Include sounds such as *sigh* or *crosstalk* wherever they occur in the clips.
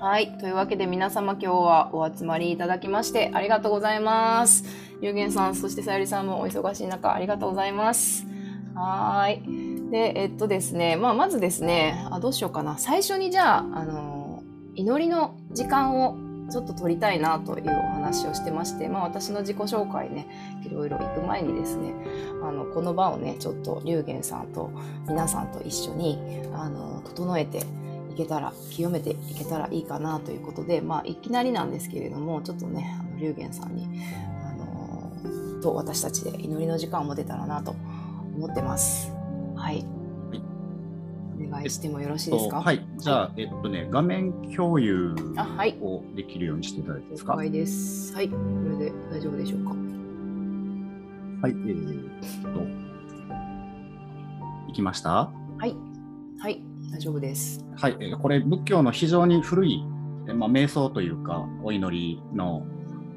はい。というわけで皆様今日はお集まりいただきましてありがとうございます。ゆうげんさん、そしてさゆりさんもお忙しい中ありがとうございます。はい。で、えっとですね、まあ、まずですね、あ、どうしようかな。最初にじゃあ、あの、祈りの時間をちょっと取りたいなというお話をしてまして、まあ私の自己紹介ね、いろいろ行く前にですね、あの、この場をね、ちょっと龍玄さんと皆さんと一緒に、あの、整えてけたら、清めていけたらいいかなということで、まあいきなりなんですけれども、ちょっとね、あの龍玄さんに、あの、と私たちで祈りの時間を持てたらなと思ってます。はい。お願いしてもよろしいですか？はい、じゃあ、えっとね、画面共有をできるようにしていただいてですか？はい、です。はい、これで大丈夫でしょうか？はい、えー、っと、いきました？はい、はい、大丈夫です。はい、これ仏教の非常に古い、まあ、瞑想というか、お祈りの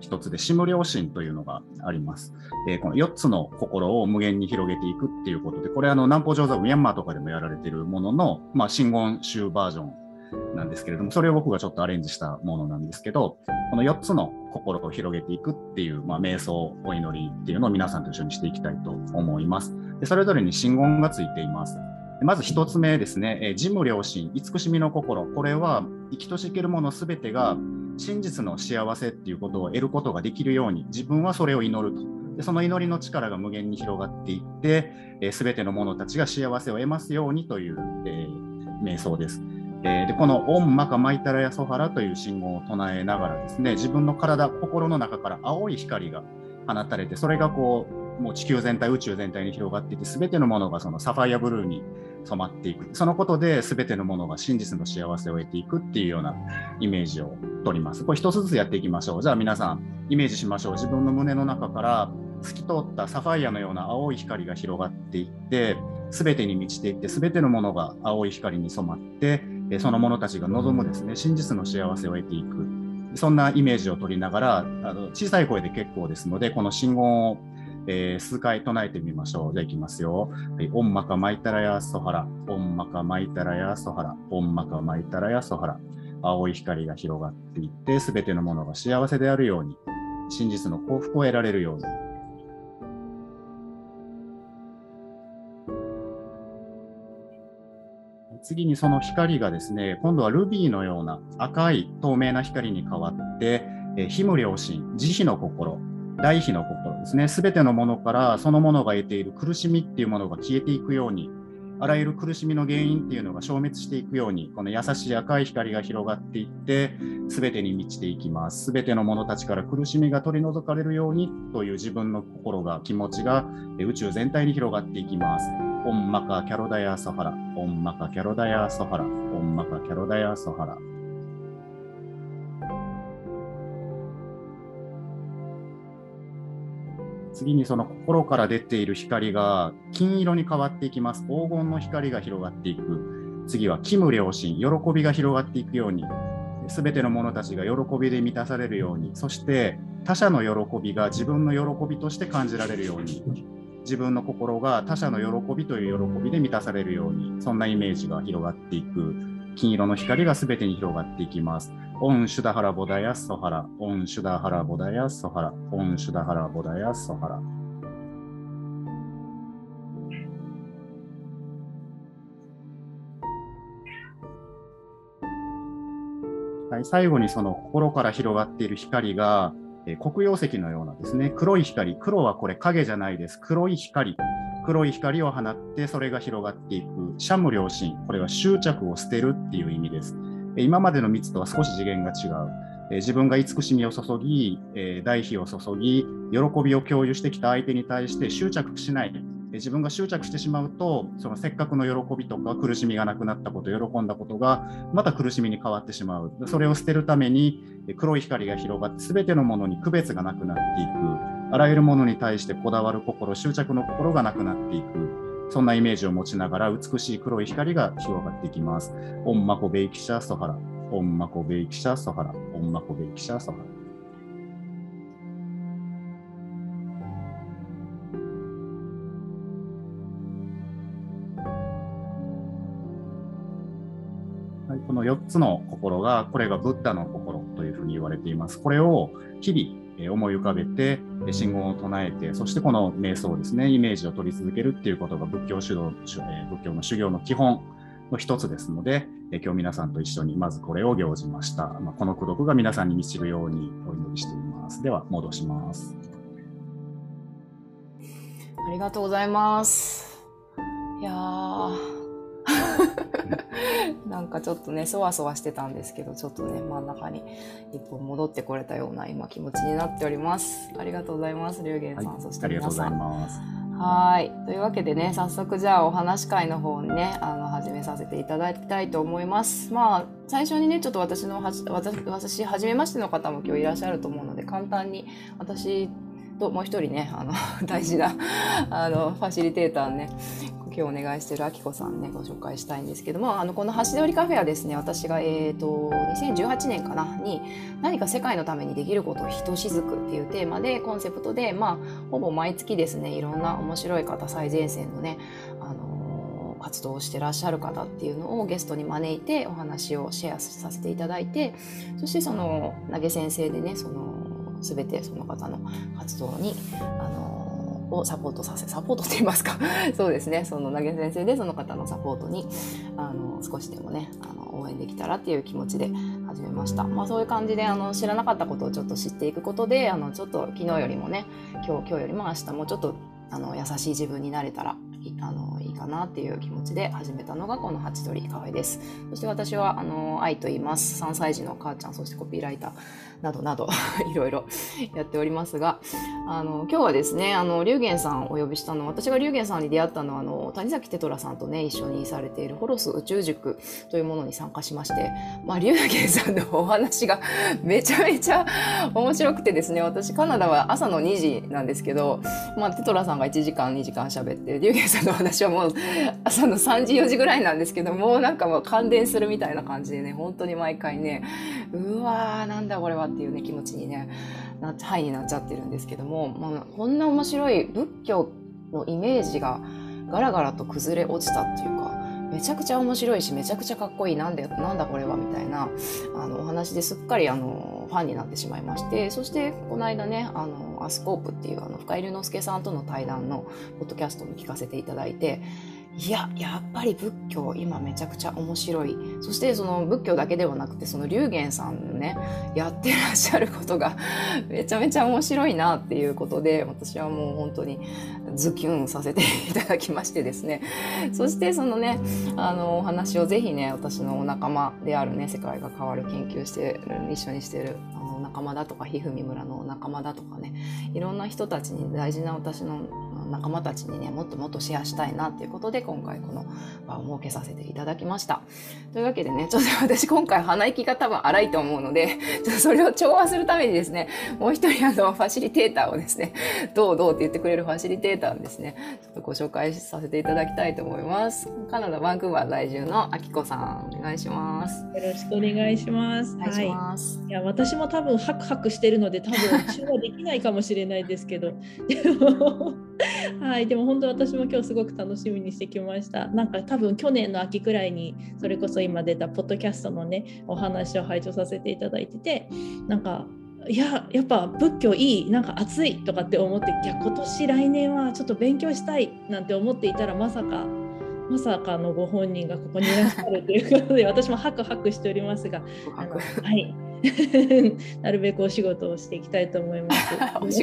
一つで、シム良心というのがあります。え、この4つの心を無限に広げていくっていうことで、これあの南方上座部、ミャンマーとかでもやられているものの、まあ、真言宗バージョンなんですけれども、それを僕がちょっとアレンジしたものなんですけど、この4つの心を広げていくっていう、まあ、瞑想、お祈りっていうのを皆さんと一緒にしていきたいと思います。でそれぞれに真言がついています。まず1つ目ですね、えー、事務良心、慈しみの心。これは生きとし生けるものすべてが真実の幸せっていうことを得ることができるように、自分はそれを祈ると。でその祈りの力が無限に広がっていって、す、え、べ、ての者たちが幸せを得ますようにという、えー、瞑想です。えー、でこのオンマカマイタラヤソハラという信号を唱えながらですね、自分の体、心の中から青い光が放たれて、それがこう、もう地球全体、宇宙全体に広がっていて、すべてのものがそのサファイアブルーに染まっていく。そのことで全てのものが真実の幸せを得ていくっていうようなイメージを取ります。これ一つずつやっていきましょう。じゃあ皆さん、イメージしましょう。自分の胸の中から透き通ったサファイアのような青い光が広がっていって、全てに満ちていって、全てのものが青い光に染まって、その者たちが望むですね、真実の幸せを得ていく。そんなイメージを取りながら、あの小さい声で結構ですので、この信号をえー、数回唱えてみましょう。じゃあいきますよ。はい、オンマカマイタラヤソハラ、オンマカマイタラヤソハラ、オンマカマイタラヤソハラ。青い光が広がっていって、すべてのものが幸せであるように、真実の幸福を得られるように。次にその光がですね、今度はルビーのような赤い透明な光に変わって、えー、非無良心、慈悲の心、大悲の心ですね、すべてのものからそのものが得ている苦しみっていうものが消えていくように、あらゆる苦しみの原因っていうのが消滅していくように、この優しい赤い光が広がっていって、すべてに満ちていきます。すべての者たちから苦しみが取り除かれるようにという自分の心が、気持ちが宇宙全体に広がっていきます。オンマカキャロダヤソハラ、オンマカキャロダヤソハラ、オンマカキャロダヤソハラ。次にその心から出ている光が金色に変わっていきます。黄金の光が広がっていく。次はキム良心、喜びが広がっていくように、すべての者たちが喜びで満たされるように、そして他者の喜びが自分の喜びとして感じられるように、自分の心が他者の喜びという喜びで満たされるように、そんなイメージが広がっていく。金色の光がすべてに広がっていきます。オンシュダハラボダヤソハラ、オンシュダハラボダヤソハラ、オンシュダハラボダヤソハラ。はい、最後にその心から広がっている光が、えー、黒曜石のようなですね、黒い光、黒はこれ影じゃないです。黒い光、黒い光を放ってそれが広がっていく。シャム良心、これは執着を捨てるっていう意味です。今までの3つとは少し次元が違う。自分が慈しみを注ぎ、代費を注ぎ、喜びを共有してきた相手に対して執着しない。自分が執着してしまうと、そのせっかくの喜びとか苦しみがなくなったこと、喜んだことがまた苦しみに変わってしまう。それを捨てるために黒い光が広がって、すべてのものに区別がなくなっていく。あらゆるものに対してこだわる心、執着の心がなくなっていく。そんなイメージを持ちながら美しい黒い光が広がっていきます。オンマコベイキシャソハラ、オンマコベイキシャソハラ、オンマコベイキシャソハラ。この4つの心が、これがブッダの心というふうに言われています。これを日々思い浮かべて、信号を唱えて、そしてこの瞑想ですね、イメージを取り続けるっていうことが仏教主導仏教の修行の基本の一つですので、今日皆さんと一緒にまずこれを行じました。まあ、この功徳が皆さんに満ちるようにお祈りしています。では、戻します。ありがとうございます。いやなんかちょっとね、そわそわしてたんですけど、ちょっとね、真ん中に一歩戻ってこれたような今気持ちになっております。ありがとうございます、龍玄さん、はい、そして皆さん。はい。というわけでね、早速じゃあお話会の方にね、あの、始めさせていただきたいと思います。まあ、最初にね、ちょっと私のは、私、私、初めましての方も今日いらっしゃると思うので、簡単に私ともう一人ね、あの、*laughs* 大事な、あの、ファシリテーターね、今日お願いしてるあきこさんねご紹介したいんですけどもあのこの「橋通りカフェ」はですね私が、えーと、2018年かなに何か世界のためにできることをひとしずくっていうテーマでコンセプトでまあほぼ毎月ですねいろんな面白い方最前線のねあの活動をしてらっしゃる方っていうのをゲストに招いてお話をシェアさせていただいてそしてその投げ先生でねその全てその方の活動にあのをサポートさせサポートって言いますか。*laughs* そうですね。その投げ先生でその方のサポートにあの少しでもねあの応援できたらっていう気持ちで始めました、まあ、そういう感じであの知らなかったことをちょっと知っていくことであのちょっと昨日よりもね今日今日よりも明日もちょっとあの優しい自分になれたらあのいいかなっていう気持ちで始めたのがこのハチドリカフェです。そして私はあの愛と言います。3歳児の母ちゃんそしてコピーライターなどなど *laughs* いろいろ *laughs* やっておりますが、あの、今日はですね、あの、龍玄さんをお呼びしたの、私が龍玄さんに出会ったのは、あの、谷崎テトラさんとね、一緒にされているホロス宇宙塾というものに参加しまして、まあ、龍玄さんのお話が *laughs* めちゃめちゃ面白くてですね、私、カナダは朝の2時なんですけど、まあ、テトラさんが1時間、2時間喋って、龍玄さんのお話はもう朝の3時、4時ぐらいなんですけど、もうなんかもう感電するみたいな感じでね、本当に毎回ね、うわー、なんだこれはっていうね気持ちにねなハイになっちゃってるんですけども、まあ、こんな面白い仏教のイメージがガラガラと崩れ落ちたっていうかめちゃくちゃ面白いしめちゃくちゃかっこいい。なんでなんだこれはみたいなあのお話ですっかりあのファンになってしまいましてそしてこの間ねあのアスコープっていうあの深井龍之介さんとの対談のポッドキャストも聞かせていただいていややっぱり仏教今めちゃくちゃ面白い。そしてその仏教だけではなくてその龍玄さんのねやってらっしゃることが *laughs* めちゃめちゃ面白いなっていうことで私はもう本当にズキュンさせていただきましてですね。そしてそのねあのお話をぜひね私のお仲間であるね世界が変わる研究してる一緒にしてるあの仲間だとかひふみ村の仲間だとかねいろんな人たちに大事な私の仲間たちにねもっともっとシェアしたいなっていうことで今回この場を設けさせていただきました。というわけでねちょっと私今回鼻息が多分荒いと思うのでちょっとそれを調和するためにですねもう一人あのファシリテーターをですねどうどうって言ってくれるファシリテーターですねちょっとご紹介させていただきたいと思います。カナダバンクーバー在住のあきこさんお願いします。よろしくお願いします。お願いします、はい、いや私も多分ハクハクしてるので多分中和できないかもしれないですけど。で *laughs* も *laughs* はい、でも本当私も今日すごく楽しみにしてきました。なんか多分去年の秋くらいにそれこそ今出たポッドキャストのねお話を拝聴させていただいててなんかいややっぱ仏教いいなんか熱いとかって思っていや今年来年はちょっと勉強したいなんて思っていたらまさかまさかのご本人がここにいらっしゃるということで私もハクハクしておりますがあのはい *laughs* なるべくお仕事をしていきたいと思います。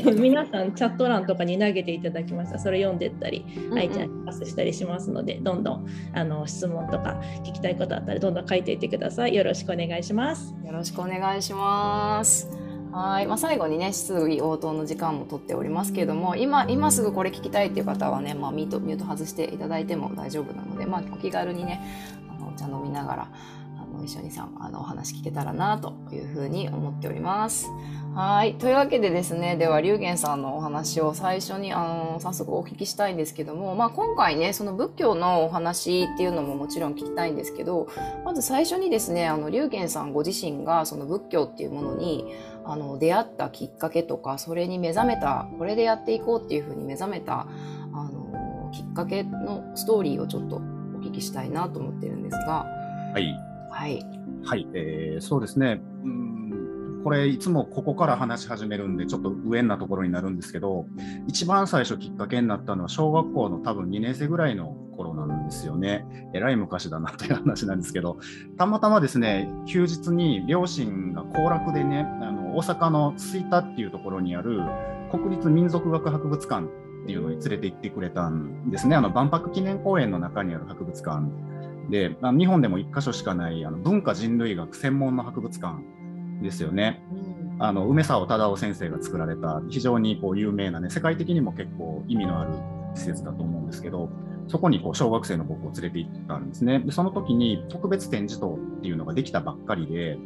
*laughs* *laughs* 皆さんチャット欄とかに投げていただきました。それ読んでったり、愛ちゃんにパスしたりしますので、どんどんあの質問とか聞きたいことあったらどんどん書いていってください。よろしくお願いします。よろしくお願いします。はい、まあ、最後にね質疑応答の時間も取っておりますけれども今今すぐこれ聞きたいっていう方はね、まあ、ミュートミュート外していただいても大丈夫なので、まあ、お気軽にねあのお茶飲みながら一緒にさあのお話聞けたらなというふうに思っております。はい。というわけでですね、では、龍玄さんのお話を最初に、あの、早速お聞きしたいんですけども、まあ、今回ね、その仏教のお話っていうのももちろん聞きたいんですけど、まず最初にですね、あの、龍玄さんご自身が、その仏教っていうものに、あの、出会ったきっかけとか、それに目覚めた、これでやっていこうっていうふうに目覚めた、あの、きっかけのストーリーをちょっとお聞きしたいなと思ってるんですが。はい。はい。はい、えーそうですね。うんこれいつもここから話し始めるんでちょっと上なところになるんですけど一番最初きっかけになったのは小学校の多分2年生ぐらいの頃なんですよね。えらい昔だなという話なんですけどたまたまですね休日に両親が行楽でねあの大阪の吹田っていうところにある国立民族学博物館っていうのに連れて行ってくれたんですね。あの万博記念公園の中にある博物館で、まあ日本でも1箇所しかないあの文化人類学専門の博物館ですよね。あの梅沢忠夫先生が作られた非常にこう有名なね世界的にも結構意味のある施設だと思うんですけどそこにこう小学生の僕を連れて行ったんですね。でその時に特別展示棟っていうのができたばっかりで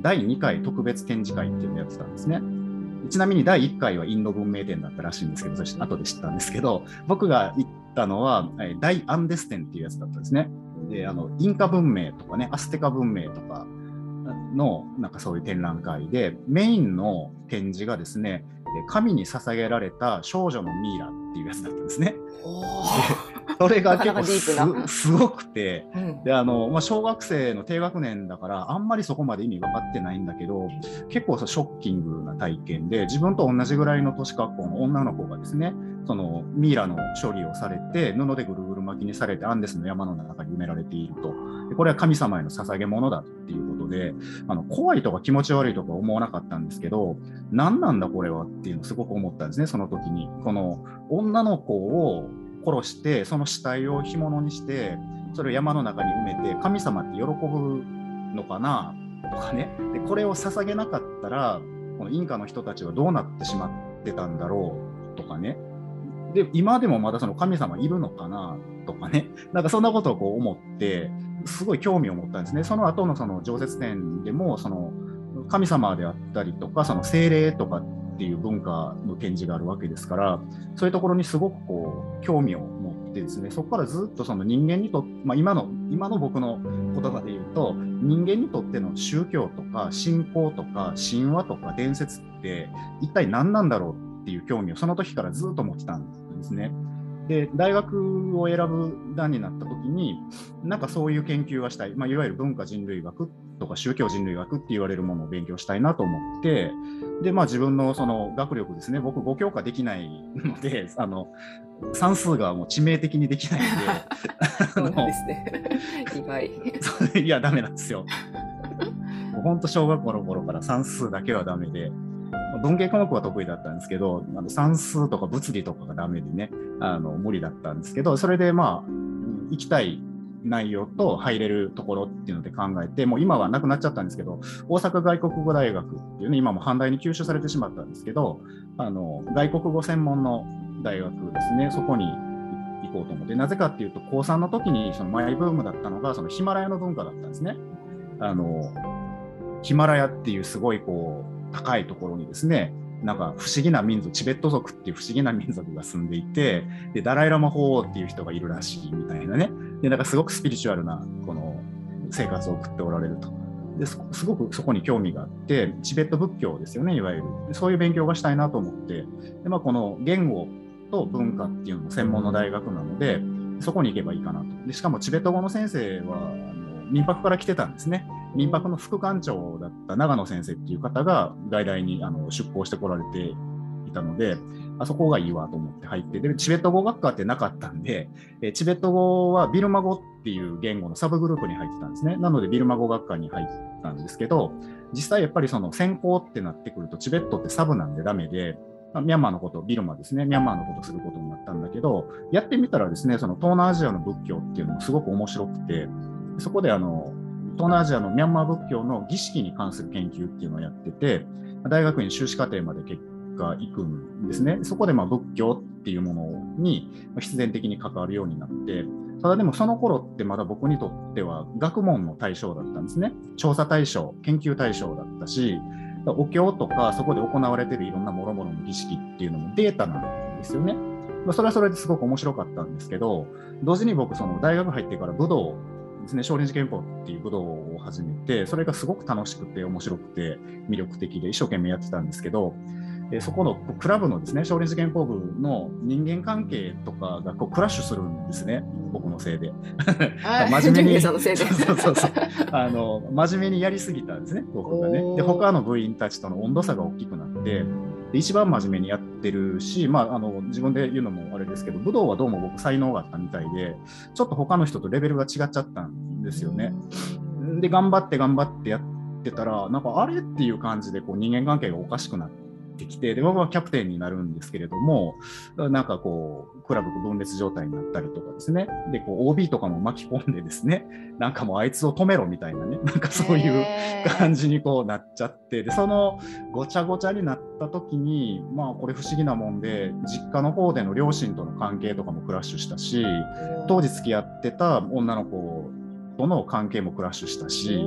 第2回特別展示会っていうのをやってたんですね。ちなみに第1回はインド文明展だったらしいんですけどそして後で知ったんですけど僕が行ったのはえー大アンデス展っていうやつだったんですねであのインカ文明とかねアステカ文明とかのなんかそういう展覧会でメインの展示がですねえ神に捧げられた少女のミイラっていうやつだったんですね。お *laughs* それが結構すすごくてであの、まあ、小学生の低学年だからあんまりそこまで意味分かってないんだけど結構ショッキングな体験で自分と同じぐらいの年格好の女の子がですねそのミイラの処理をされて布でぐるぐる巻きにされてアンデスの山の中に埋められていると。でこれは神様への捧げ物だっていうことであの怖いとか気持ち悪いとか思わなかったんですけど何なんだこれはっていうのをすごく思ったんですねその時に。この女の子を殺してその死体を干物にしてそれを山の中に埋めて神様って喜ぶのかなとかね。でこれを捧げなかったらこのインカの人たちはどうなってしまってたんだろうとかね。で今でもまだその神様いるのかなとかね。*laughs* なんかそんなことをこう思ってすごい興味を持ったんですね。その後のその常設展でもその神様であったりとかその精霊とかっていう文化の展示があるわけですからそういうところにすごくこう興味を持ってですねそこからずっとその人間にとまあ、今の今の僕の言葉で言うと人間にとっての宗教とか信仰とか神話とか伝説って一体何なんだろうっていう興味をその時からずっと持ってたんですね。で大学を選ぶ段になった時になんかそういう研究がしたい、まあ、いわゆる文化人類学とか宗教人類学って言われるものを勉強したいなと思ってで、まあ、自分のその学力ですね僕5教科できないので *laughs* あの算数がもう致命的にできないんで *laughs* そうですね。意外。*laughs* いやダメなんですよ。本当小学校の頃から算数だけはダメで文系科目は得意だったんですけどあの算数とか物理とかがダメでねあの無理だったんですけどそれでまあ行きたい内容と入れるところっていうので考えてもう今はなくなっちゃったんですけど大阪外国語大学っていうね今も阪大に吸収されてしまったんですけどあの外国語専門の大学ですねそこに行こうと思ってなぜかっていうと高3の時にそのマイブームだったのがそのヒマラヤの文化だったんですね。あのヒマラヤっていうすごいこう高いところにですねなんか不思議な民族チベット族っていう不思議な民族が住んでいてでダライ・ラマ法王っていう人がいるらしいみたいなね。でなんかすごくスピリチュアルなこの生活を送っておられると。ですごくそこに興味があってチベット仏教ですよねいわゆる。そういう勉強がしたいなと思って。で、まあ、この言語と文化っていうのも専門の大学なのでそこに行けばいいかなと。でしかもチベット語の先生はあの民泊から来てたんですね。民泊の副館長だった長野先生っていう方が外来にあの出向してこられていたので、あそこがいいわと思って入って、でチベット語学科ってなかったんで、えチベット語はビルマ語っていう言語のサブグループに入ってたんですね。なのでビルマ語学科に入ったんですけど、実際やっぱりその専攻ってなってくると、チベットってサブなんでダメで、ミャンマーのこと、ビルマですね、ミャンマーのことすることになったんだけど、やってみたらですね、その東南アジアの仏教っていうのもすごく面白くて、そこであの南アジアのミャンマー仏教の儀式に関する研究っていうのをやってて、大学院修士課程まで結果行くんですね。そこでま仏教っていうものに必然的に関わるようになって、ただでもその頃ってまだ僕にとっては学問の対象だったんですね。調査対象、研究対象だったし、お経とかそこで行われてるいろんな諸々の儀式っていうのもデータなんですよね。まそれはそれですごく面白かったんですけど、同時に僕、その大学入ってから武道ですね、少林寺拳法っていう武道を始めて、それがすごく楽しくて面白くて魅力的で一生懸命やってたんですけど、えそこのクラブのですね、少林寺拳法部の人間関係とかがこうクラッシュするんですね。僕のせいで。はい *laughs* 真面目に。あの真面目にやりすぎたんですね、僕がね。で、他の部員たちとの温度差が大きくなって、で一番真面目にやってるし、まあ、あの自分で言うのもあれですけど、武道はどうも僕、才能があったみたいで、ちょっと他の人とレベルが違っちゃったんですよね。で、頑張って頑張ってやってたら、なんかあれっていう感じでこう人間関係がおかしくなってきて、で、僕はキャプテンになるんですけれども、なんかこう、クラブ分裂状態になったりとかですね、で、こう OB とかも巻き込んでですね、*laughs* なんかもうあいつを止めろみたいなね、*laughs* なんかそういう感じにこうなっちゃって、で、そのごちゃごちゃになった時に、まあこれ不思議なもんで、実家の方での両親との関係とかもクラッシュしたし、当時付き合ってた女の子との関係もクラッシュしたし、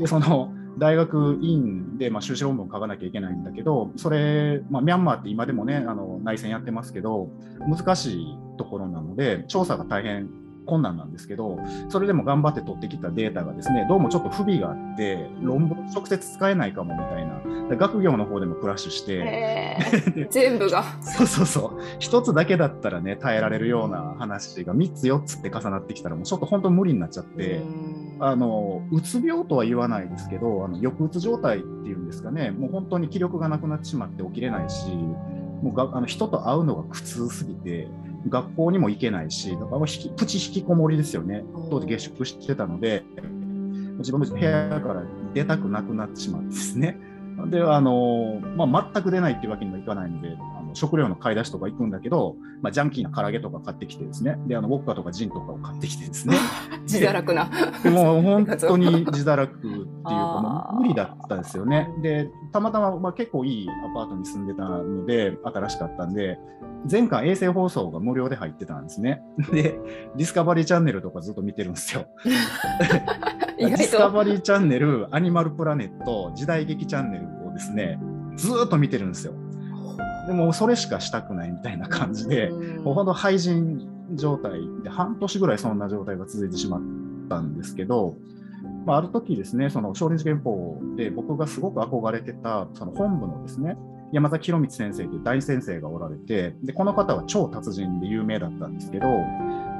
でその大学院で、まあ、修士論文書かなきゃいけないんだけど、それ、まあ、ミャンマーって今でもね、あの内戦やってますけど、難しいところなので、調査が大変困難なんですけど、それでも頑張って取ってきたデータがですね、どうもちょっと不備があって、論文直接使えないかもみたいな、で学業の方でもクラッシュして、*laughs* 全部が。そうそうそう、一つだけだったらね、耐えられるような話が3つ、4つって重なってきたら、もうちょっと本当無理になっちゃって。あのうつ病とは言わないですけど、あの抑うつ状態っていうんですかね、もう本当に気力がなくなってしまって起きれないし、もうがあの人と会うのが苦痛すぎて、学校にも行けないし、だからプチ引きこもりですよね、当時下宿してたので、自分の部屋から出たくなくなってしまってですね。であのまあ、全く出ないっていうわけにもいかないので、の食料の買い出しとか行くんだけど、まあ、ジャンキーな唐揚げとか買ってきてですね、であのウォッカとかジンとかを買ってきてですね、*laughs* 自堕落な。でもう本当に *laughs* 自堕落っていうか、無理だったんですよね。で、たまたま、まあ、結構いいアパートに住んでたので、新しかったんで、前回衛星放送が無料で入ってたんですね。で、ディスカバリーチャンネルとかずっと見てるんですよ。*laughs* 意ディスカ。バリーチャンネル、アニマルプラネット、時代劇チャンネルをですね、ずーっと見てるんですよ。でもそれしかしたくないみたいな感じで、ほんと廃人状態で、半年ぐらいそんな状態が続いてしまったんですけど、まあ、ある時ですね、その少林寺拳法で僕がすごく憧れてたその本部のですね、山崎博光先生という大先生がおられて、でこの方は超達人で有名だったんですけど、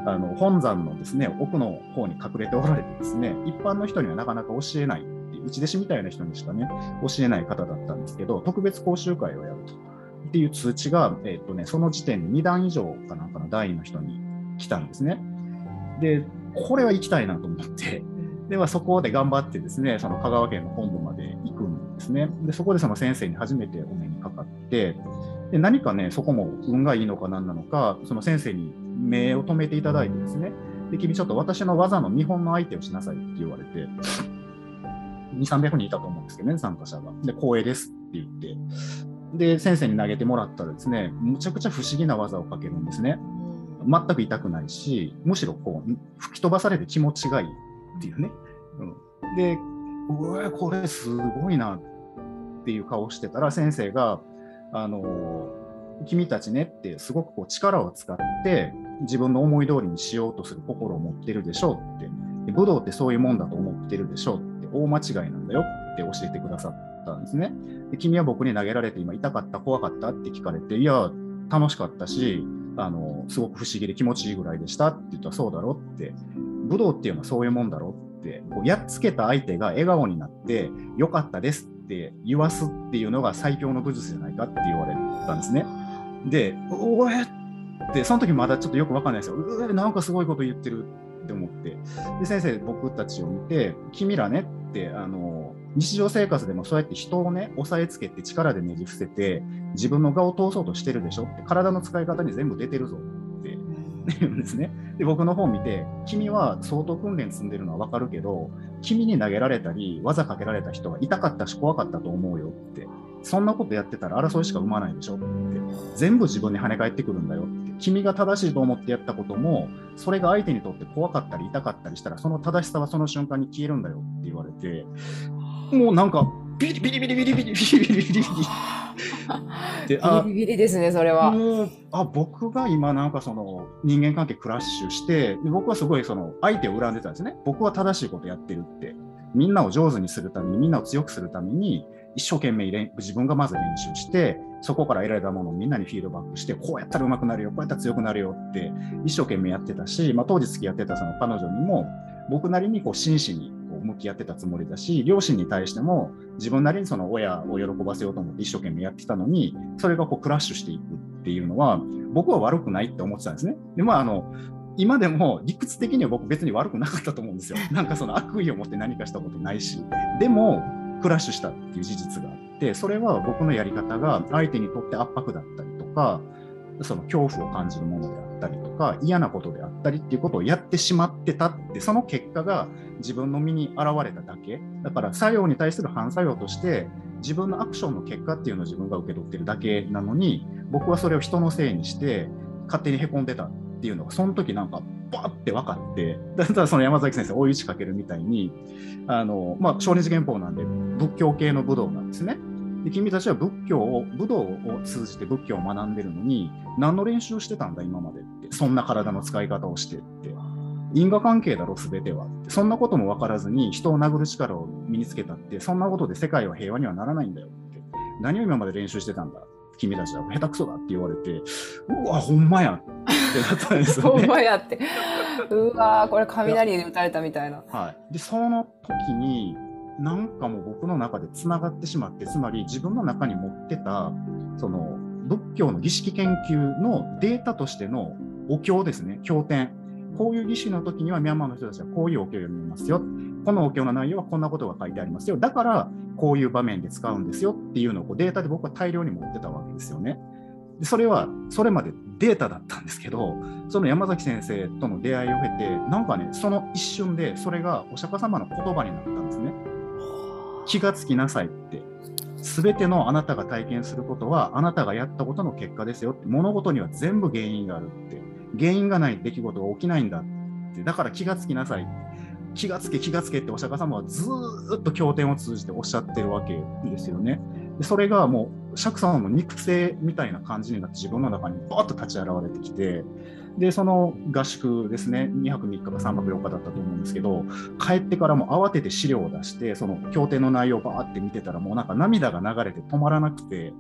あの本山のですね奥の方に隠れておられてですね、一般の人にはなかなか教えないっていう、内弟子みたいな人にしかね、教えない方だったんですけど、特別講習会をやると。っていう通知が、えっとね、その時点で2段以上かなんかの段位の人に来たんですね。で、これは行きたいなと思って、ではそこで頑張ってですね、その香川県の本部まで行くんですね。で、そこでその先生に初めてお目にかかって、で何かね、そこも運がいいのか何なのか、その先生に目を留めていただいてですね、で、君ちょっと私の技の見本の相手をしなさいって言われて、2、300人いたと思うんですけどね、参加者が。で、光栄ですって言って、で、先生に投げてもらったらですね、むちゃくちゃ不思議な技をかけるんですね。全く痛くないし、むしろこう吹き飛ばされて気持ちがいいっていうね。うん、で、うわ、これすごいなっていう顔してたら、先生が、あの君たちねってすごくこう力を使って自分の思い通りにしようとする心を持ってるでしょうって、で武道ってそういうもんだと思ってるでしょうって、大間違いなんだよって教えてくださったんですね。で君は僕に投げられて今痛かった、怖かったって聞かれて、いや、楽しかったし、あのすごく不思議で気持ちいいぐらいでしたって言ったらそうだろって、武道っていうのはそういうもんだろって、こうやっつけた相手が笑顔になって、よかったですって言わすっていうのが最強の武術じゃないかって言われたんですね。で、おえって、その時まだちょっとよくわかんないですよ。う、なんかすごいこと言ってるって思って。で、先生、僕たちを見て、君らねって、あの、日常生活でもそうやって人をね、押さえつけて力でねじ伏せて、自分の顔を通そうとしてるでしょ？って、体の使い方に全部出てるぞって言うんですね。で、僕の本見て、君は相当訓練積んでるのはわかるけど、君に投げられたり、技かけられた人は痛かったし怖かったと思うよって。そんなことやってたら争いしか生まないでしょって。全部自分に跳ね返ってくるんだよって。君が正しいと思ってやったことも、それが相手にとって怖かったり痛かったりしたら、その正しさはその瞬間に消えるんだよって言われて、もうなんか、ビリビリビリビリビリビリビリビリビリであビリビリですね、それは。もうあ僕が今なんかその人間関係クラッシュしてで僕はすごいその相手を恨んでたんですね僕は正しいことやってるってみんなを上手にするためにみんなを強くするために一生懸命練自分がまず練習してそこから得られたものをみんなにフィードバックして、こうやったら上手くなるよ、こうやったら強くなるよって一生懸命やってたし、まあ、当時付き合ってたその彼女にも、僕なりにこう真摯に向き合ってたつもりだし、両親に対しても自分なりにその親を喜ばせようと思って一生懸命やってきたのに、それがこうクラッシュしていくっていうのは、僕は悪くないって思ってたんですね。で、まあ、あの、今でも理屈的には僕別に悪くなかったと思うんですよ。*laughs* なんかその悪意を持って何かしたことないし。でも、クラッシュしたっていう事実があって、それは僕のやり方が相手にとって圧迫だったりとか、その恐怖を感じるものであったりとか、嫌なことであったりっていうことをやってしまってたって、その結果が自分の身に現れただけ。だから作用に対する反作用として、自分のアクションの結果っていうのを自分が受け取ってるだけなのに、僕はそれを人のせいにして、勝手にへこんでたっていうのが、その時なんか、バーって分かって、だからその山崎先生、追い打ちかけるみたいに、あの、まあ、小日憲法なんで、仏教系の武道なんですね。で君たちは仏教を、武道を通じて仏教を学んでるのに、何の練習してたんだ、今までって。そんな体の使い方をしてって。因果関係だろ、すべては。そんなことも分からずに人を殴る力を身につけたって、そんなことで世界は平和にはならないんだよって。何を今まで練習してたんだ？君たちは下手くそだって言われて、うわ、ほんまやって *laughs* なったんですよね。ほんまやって。うわこれ雷で打たれたみたいな。はい。で、その時に、なんかもう僕の中でつながってしまって、つまり自分の中に持ってた、その仏教の儀式研究のデータとしてのお経ですね、経典。こういう儀式の時にはミャンマーの人たちはこういうお経を読みますよ。このお経の内容はこんなことが書いてありますよ。だからこういう場面で使うんですよっていうのをこうデータで僕は大量に持ってたわけですよね。でそれはそれまでデータだったんですけど、その山崎先生との出会いを経て、なんかね、その一瞬でそれがお釈迦様の言葉になったんですね。気がつきなさいって。すべてのあなたが体験することはあなたがやったことの結果ですよって。物事には全部原因があるって。原因がない出来事が起きないんだって。だから気がつきなさい。気がつけ気がつけってお釈迦様はずっと経典を通じておっしゃってるわけですよね。でそれがもう釈様の肉声みたいな感じになって自分の中にバーッと立ち現れてきてでその合宿ですね2泊3日か3泊4日だったと思うんですけど帰ってからも慌てて資料を出してその経典の内容をバーって見てたらもうなんか涙が流れて止まらなくて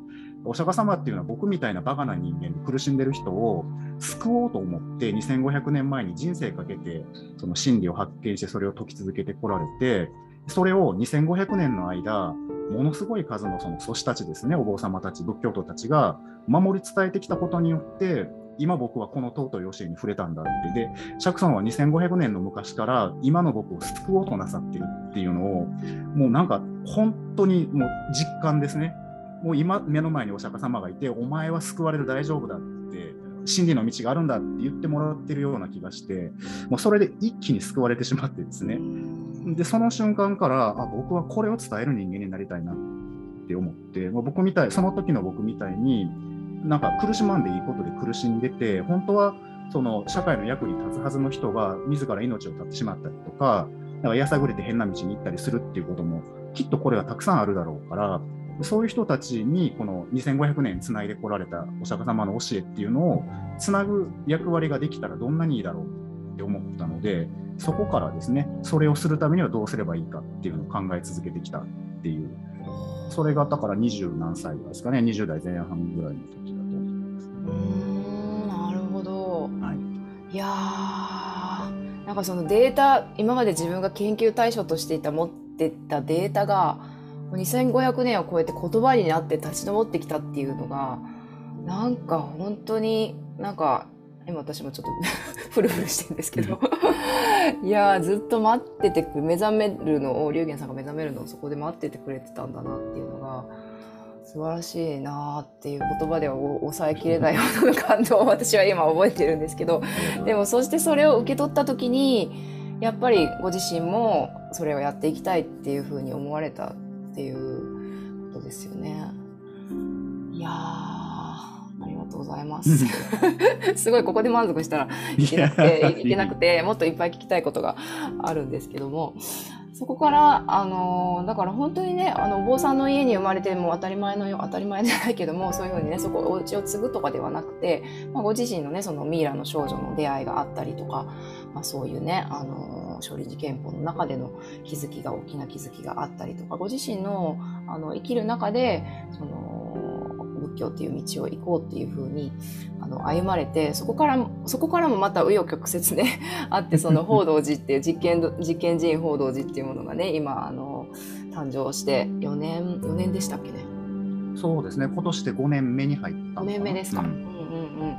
お釈迦様っていうのは僕みたいなバカな人間で苦しんでる人を救おうと思って2500年前に人生かけてその真理を発見してそれを解き続けてこられてそれを2500年の間ものすごい数のその祖師たちですねお坊様たち仏教徒たちが守り伝えてきたことによって今僕はこの尊い教えに触れたんだって。で、釈さんは2500年の昔から今の僕を救おうとなさってるっていうのを、もうなんか本当にもう実感ですね。もう今目の前にお釈迦様がいて、お前は救われる大丈夫だって、真理の道があるんだって言ってもらってるような気がして、もうそれで一気に救われてしまってですね。で、その瞬間から、あ、僕はこれを伝える人間になりたいなって思って、もう僕みたい、その時の僕みたいに、なんか苦しまんでいいことで苦しんでて、本当はその社会の役に立つはずの人が自ら命を絶ってしまったりとか、なんかやさぐれて変な道に行ったりするっていうことも、きっとこれはたくさんあるだろうから、そういう人たちにこの2500年つないでこられたお釈迦様の教えっていうのをつなぐ役割ができたらどんなにいいだろうって思ったので、そこからですね、それをするためにはどうすればいいかっていうのを考え続けてきたっていう、それがだから20何歳ですかね、20代前半ぐらいの時だと思います。うんなるほど。はい、いやなんかそのデータ、今まで自分が研究対象としていた持ってたデータが、2500年を超えて言葉になって立ち上ってきたっていうのがなんか本当になんか今私もちょっと *laughs* フルフルしてるんですけど。*laughs* いやずっと待ってて目覚めるのを龍玄さんが目覚めるのをそこで待っててくれてたんだなっていうのが素晴らしいなっていう言葉では抑えきれないような感動を私は今覚えてるんですけど。でもそしてそれを受け取った時にやっぱりご自身もそれをやっていきたいっていうふうに思われたっていうことですよね。いやとうございます。*laughs* すごいここで満足したらいけなくて、いけなくて、もっといっぱい聞きたいことがあるんですけども、そこから、あの、だから本当にね、あの、お坊さんの家に生まれても当たり前のよ、当たり前じゃないけども、そういうふうにね、そこ、お家を継ぐとかではなくて、まあ、ご自身のね、そのミイラの少女の出会いがあったりとか、まあ、そういうね、あの、少林寺拳法の中での気づきが、大きな気づきがあったりとか、ご自身の、あの、生きる中で、その、仏教っていう道を行こうっていうふうにあの歩まれてそこからそこからもまた紆余曲折ね *laughs* あってその報道寺っていう実験実験寺院報道寺っていうものがね今あの誕生して4年4年でしたっけね？そうですね。今年で5年目に入った5年目ですか、うん。うんうんうん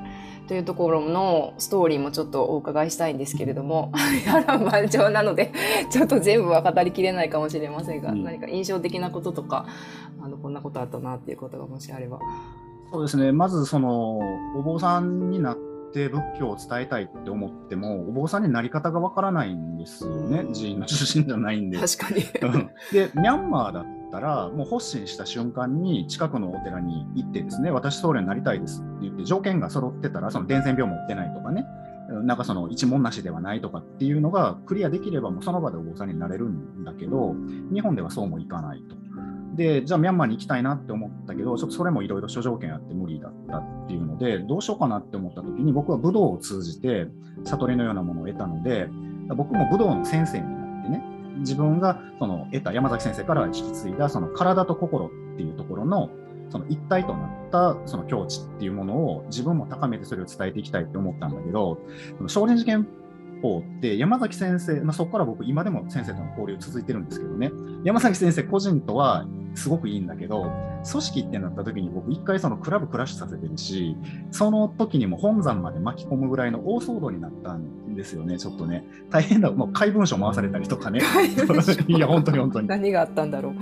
というところのストーリーもちょっとお伺いしたいんですけれども波乱万丈なので *laughs* ちょっと全部は語りきれないかもしれませんが、うん何か印象的なこととかあのこんなことあったなっていうことがもしあれば。そうですね、まずそのお坊さんになって仏教を伝えたいって思っても、お坊さんになり方がわからないんですよね、寺院の出身じゃないんで。確かに。うんで、ミャンマーだったら、もう発信した瞬間に近くのお寺に行ってですね、私、僧侶になりたいですって言って、条件が揃ってたら、その伝染病持ってないとかね、なんかその一文なしではないとかっていうのがクリアできれば、もうその場でお坊さんになれるんだけど、日本ではそうもいかないと。で、じゃあミャンマーに行きたいなって思ったけど、ちょっとそれもいろいろ諸条件あって無理だったっていうので、どうしようかなって思った時に、僕は武道を通じて悟りのようなものを得たので、僕も武道の先生に、自分がその得た山崎先生から引き継いだその体と心っていうところのその一体となったその境地っていうものを自分も高めてそれを伝えていきたいって思ったんだけど、少林寺拳法って山崎先生、まあ、そこから僕今でも先生との交流続いてるんですけどね、山崎先生個人とはすごくいいんだけど、組織ってなった時に僕一回そのクラブクラッシュさせてるし、その時にも本山まで巻き込むぐらいの大騒動になったんですよね、ちょっとね。大変だ、もう怪文書回されたりとかね。いや、本当に本当に。何があったんだろう。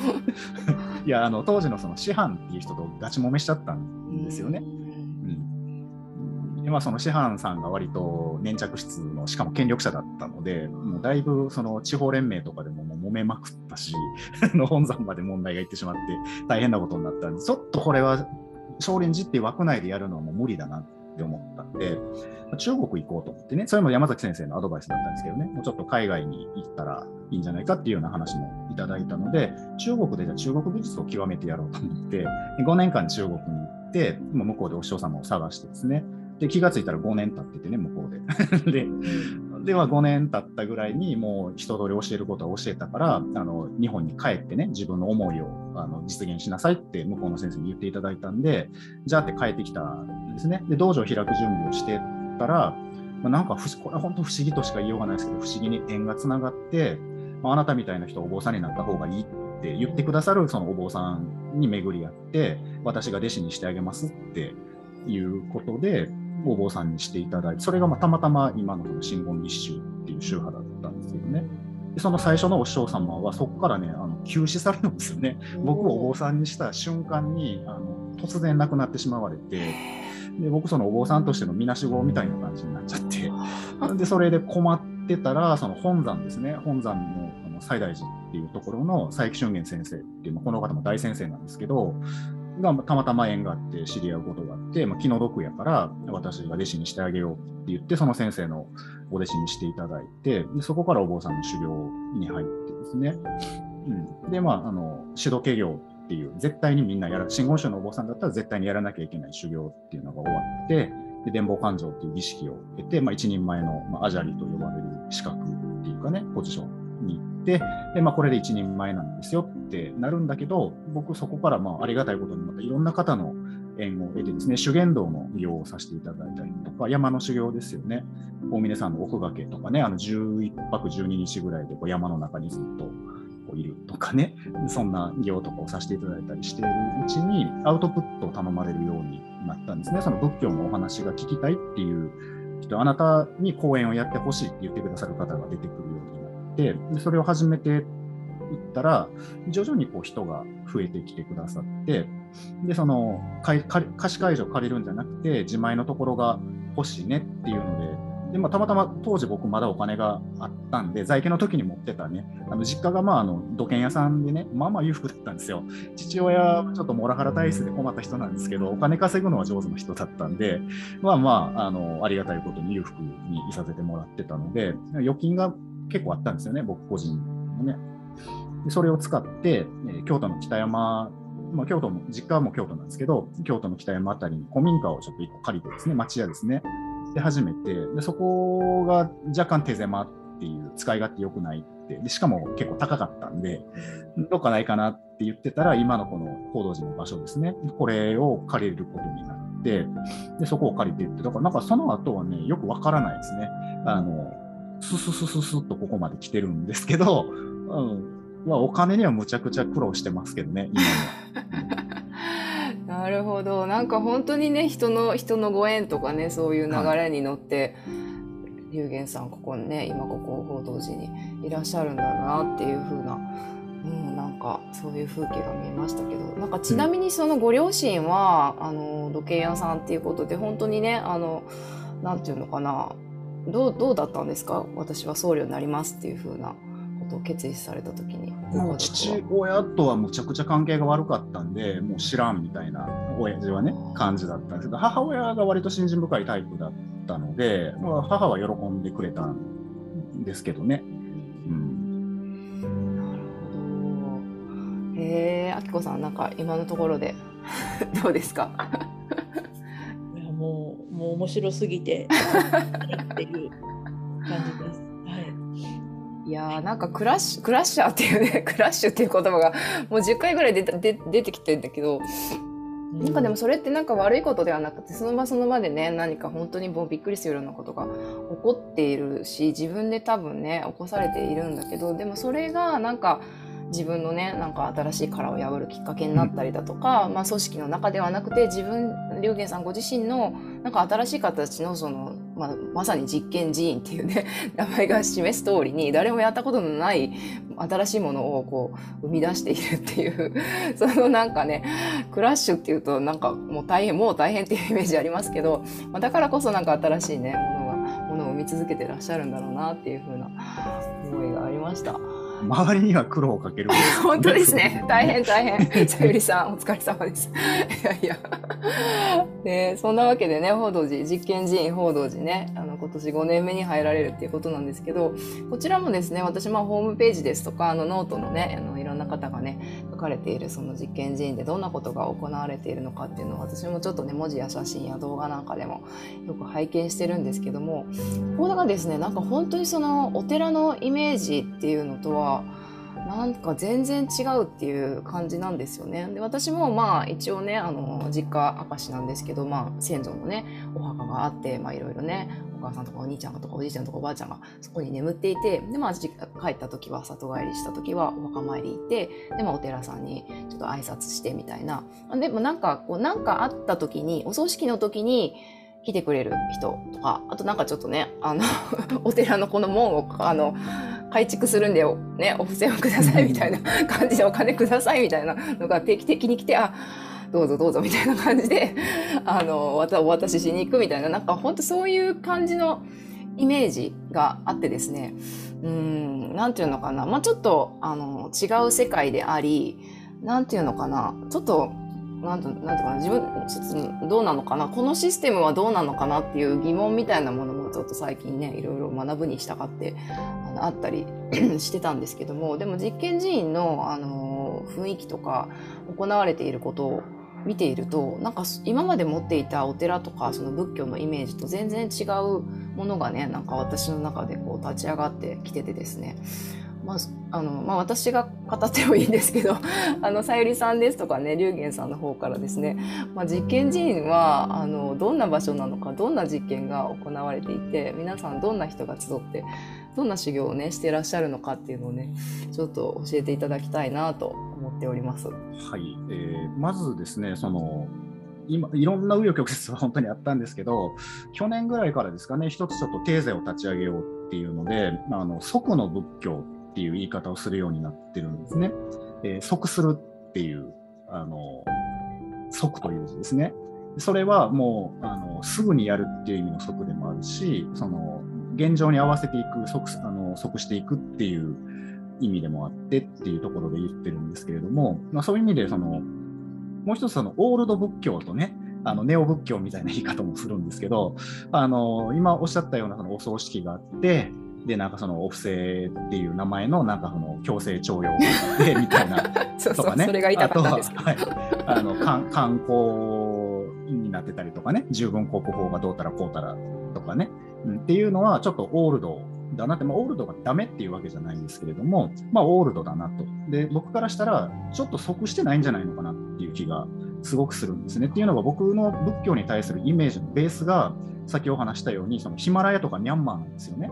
いや、あの、当時のその師範っていう人とガチ揉めしちゃったんですよね。うん。でまあ、その師範さんが割と粘着質の、しかも権力者だったので、もうだいぶその地方連盟とかでももう揉めまくったし、*laughs* 本山まで問題がいってしまって大変なことになったんで、ちょっとこれは少林寺っていう枠内でやるのはもう無理だなっって思ったんで、中国行こうと思ってね、それも山崎先生のアドバイスだったんですけどね、もうちょっと海外に行ったらいいんじゃないかっていうような話もいただいたので、中国でじゃあ中国美術を極めてやろうと思って、5年間中国に行って、今向こうでお師匠様を探してですね、で気がついたら5年経っててね、向こうで。*laughs* ででは5年経ったぐらいにもう一通り教えることは教えたからあの日本に帰ってね自分の思いをあの実現しなさいって向こうの先生に言っていただいたんでじゃあって帰ってきたんですね。で道場を開く準備をしてたら、まあ、なんか不これは本当不思議としか言いようがないですけど不思議に縁がつながって、まあ、あなたみたいな人お坊さんになった方がいいって言ってくださるそのお坊さんに巡り合って私が弟子にしてあげますっていうことでお坊さんにしていただいて、それがまあたまたま今のこの真言立宗っていう宗派だったんですけどね。でその最初のお師匠様はそこからね、あの休止されるんですよね。僕をお坊さんにした瞬間にあの突然亡くなってしまわれて、で僕そのお坊さんとしてのみなしごみたいな感じになっちゃって、でそれで困ってたら、その本山ですね、本山のあの西大寺っていうところの佐伯俊元先生っていう、まあこの方も大先生なんですけど、がたまたま縁があって知り合うことがあって、まあ、気の毒やから私が弟子にしてあげようって言ってその先生のお弟子にしていただいてでそこからお坊さんの修行に入ってですね、うん、でまああの指導家業っていう絶対にみんなやら真言宗のお坊さんだったら絶対にやらなきゃいけない修行っていうのが終わってで伝法勘定っていう儀式を得て、まあ、一人前の、まあ、アジャリと呼ばれる資格っていうかねポジションてで、まあ、これで一人前なんですよってなるんだけど、僕そこからまあありがたいことにまたいろんな方の縁を得てですね、修験道の利用をさせていただいたりとか、山の修行ですよね。大峰山の奥掛けとかね、あの11泊12日ぐらいでこう山の中にずっといるとかね、そんな行とかをさせていただいたりしているうちに、アウトプットを頼まれるようになったんですね。その仏教のお話が聞きたいっていう人、あなたに講演をやってほしいって言ってくださる方が出てくるて、でそれを始めていったら、徐々にこう人が増えてきてくださって、で、その貸し会場借りるんじゃなくて、自前のところが欲しいねっていうので、でまあ、たまたま当時僕まだお金があったんで、在家の時に持ってたね、あの実家がまああの土建屋さんでね、まあまあ裕福だったんですよ。父親ちょっとモラハラ体質で困った人なんですけど、お金稼ぐのは上手な人だったんで、まあまあ、あのありがたいことに裕福にいさせてもらってたので、預金が結構あったんですよね、僕個人のね。でそれを使って、え京都の北山、まあ、京都も、実家も京都なんですけど、京都の北山あたりに古民家をちょっと一個借りてですね、町屋ですね。で、始めて、でそこが若干手狭っていう、使い勝手良くないってでしかも結構高かったんでどっかないかなって言ってたら今のこの報道寺の場所ですねこれを借りることになってでそこを借りていってだからなんかその後はねよくわからないですねあのスススススッとここまで来てるんですけど、うん。まあ、お金にはむちゃくちゃ苦労してますけどね今は。*laughs* なるほど。なんか本当にね人の人のご縁とかねそういう流れに乗って、龍玄さんここにね今ここ報道寺にいらっしゃるんだなっていう風な、うん、なんかそういう風景が見えましたけど。なんかちなみにそのご両親は、あの時計屋さんっていうことで本当にねあのなんていうのかなどうどうだったんですか？私は僧侶になりますっていう風なことを決意された時に。もう父親とはむちゃくちゃ関係が悪かったんで、もう知らんみたいな、親父はね、感じだったんですけど、母親が割と信心深いタイプだったので、まあ、母は喜んでくれたんですけどね。へえ、あきこさん、なんか今のところで *laughs* どうですか？もう面白すぎてっていう感じです。い。やーなんかクラッシュクラッシャーっていうね *laughs* クラッシュっていう言葉がもう10回ぐらい出た出出てきてるんだけどなんかでもそれってなんか悪いことではなくてその場その場でね何か本当にもうびっくりするようなことが起こっているし自分で多分ね起こされているんだけどでもそれがなんか自分のねなんか新しい殻を破るきっかけになったりだとか、まあ、組織の中ではなくて自分龍玄さんご自身のなんか新しい形のその、まあ、まさに実験寺院っていうね *laughs* 名前が示す通りに誰もやったことのない新しいものをこう生み出しているっていう *laughs* そのなんかねクラッシュっていうとなんかもう大変もう大変っていうイメージありますけど、まあ、だからこそなんか新しいねものがものを生み続けてらっしゃるんだろうなっていうふうな思いがありました。周りには苦労をかける、*laughs* 本当ですね。大変大変。*laughs* さゆりさん、お疲れ様です。いやいや。で、そんなわけでね、報道寺、実験寺院報道寺ね、あの、今年5年目に入られるっていうことなんですけど、こちらもですね、私、まあ、ホームページですとか、あの、ノートのね、あの、いろんな方がね、書かれている、その実験寺院でどんなことが行われているのかっていうのを、私もちょっとね、文字や写真や動画なんかでもよく拝見してるんですけども、ここがですね、なんか本当にその、お寺のイメージっていうのとは、なんか全然違うっていう感じなんですよね。で私もまあ一応ねあの実家明石なんですけど、まあ、先祖のねお墓があっていろいろねお母さんとかお兄ちゃんとかおじいちゃんとかおばあちゃんがそこに眠っていてでまあ帰った時は里帰りした時はお墓参り行ってで、まあ、お寺さんにちょっと挨拶してみたいな。でもなんかこうなんかあった時にお葬式の時に来てくれる人とかあとなんかちょっとねあの *laughs* お寺のこの門をあの改築するんで、ね、お布施をくださいみたいな。*laughs* 感じでお金ください。みたいなのが定期的に来て、あ、どうぞどうぞみたいな感じで、あの、お渡ししに行くみたいな、なんか本当そういう感じのイメージがあってですね、うん、なんていうのかな、まあちょっと、あの、違う世界であり、なんていうのかな、ちょっと、なんと、なんていうかな、自分、ちょっとどうなのかな、このシステムはどうなのかなっていう疑問みたいなものもちょっと最近ね、いろいろ学ぶに従って、あのあったり *coughs* してたんですけども、でも実験寺院の、あの、雰囲気とか、行われていることを見ていると、なんか今まで持っていたお寺とか、その仏教のイメージと全然違うものがね、なんか私の中でこう立ち上がってきててですね、まあ、あの、まあ、私が語ってもいいんですけど、*laughs* あの、さゆりさんですとかね、龍玄さんの方からですね、まあ、実験寺院は、あの、どんな場所なのか、どんな実験が行われていて、皆さんどんな人が集って、どんな修行をね、していらっしゃるのかっていうのをね、ちょっと教えていただきたいなと思っております。はい。えー、まずですね、その、今いろんな紆余曲折は本当にあったんですけど去年ぐらいからですかね一つちょっとテーゼを立ち上げようっていうのであの即の仏教っていう言い方をするようになってるんですね。えー、即するっていうあの即という字ですね。それはもうあのすぐにやるっていう意味の即でもあるしその現状に合わせていく即あの即していくっていう意味でもあってっていうところで言ってるんですけれども、まあ、そういう意味でそのもう一つそのオールド仏教とねあのネオ仏教みたいな言い方もするんですけどあの今おっしゃったようなそのお葬式があってでなんかそのお布施っていう名前のなんかその強制徴用があってみたいな *laughs* とかねそれが言いたかったんですけど。はい、あの観 *laughs* 観光になってたりとかね十分国法がどうたらこうたらとかね、うん、っていうのはちょっとオールドだなって、まあ、オールドがダメっていうわけじゃないんですけれども、まあ、オールドだなと。で、僕からしたら、ちょっと即してないんじゃないのかなっていう気がすごくするんですね。っていうのが、僕の仏教に対するイメージのベースが、先お話したように、そのヒマラヤとかミャンマーなんですよね。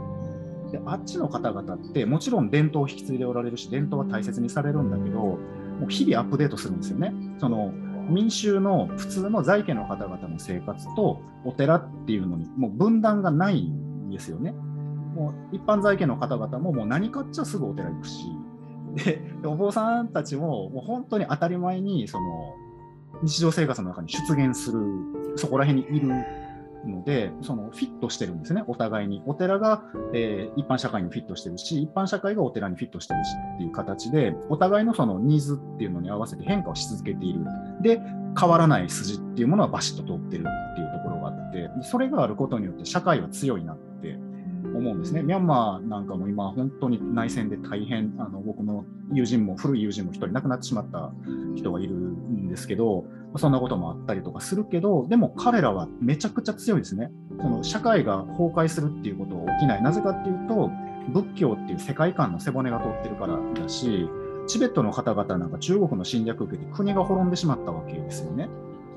であっちの方々ってもちろん伝統を引き継いでおられるし伝統は大切にされるんだけどもう日々アップデートするんですよね。その民衆の普通の在家の方々の生活とお寺っていうのにもう分断がないんですよね。もう一般在家の方々ももう何かっちゃすぐお寺行くしでお坊さんたちももう本当に当たり前にその日常生活の中に出現するそこら辺にいるので、そのフィットしてるんですね、お互いに。お寺が、えー、一般社会にフィットしてるし、一般社会がお寺にフィットしてるしっていう形で、お互いのそのニーズっていうのに合わせて変化をし続けている。で、変わらない筋っていうものはバシッと通ってるっていうところがあって、それがあることによって社会は強いなって思うんですね。ミャンマーなんかも今、本当に内戦で大変、あの僕の友人も、古い友人も一人亡くなってしまった人がいるんですけど、そんなこともあったりとかするけど、でも彼らはめちゃくちゃ強いですね。その社会が崩壊するっていうことは起きない。なぜかっていうと、仏教っていう世界観の背骨が通ってるからだし、チベットの方々なんか中国の侵略を受けて国が滅んでしまったわけですよね。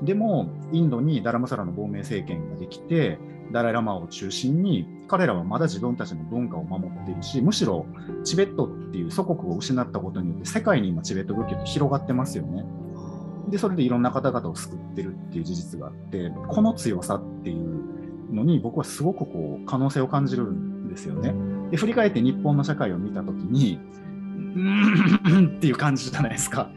でも、インドにダラムサラの亡命政権ができて、ダライ・ラマを中心に、彼らはまだ自分たちの文化を守っているし、むしろチベットっていう祖国を失ったことによって、世界に今チベット仏教って広がってますよね。で、それでいろんな方々を救ってるっていう事実があって、この強さっていうのに僕はすごくこう可能性を感じるんですよね。で、振り返って日本の社会を見たときに、うーんっていう感じじゃないですか。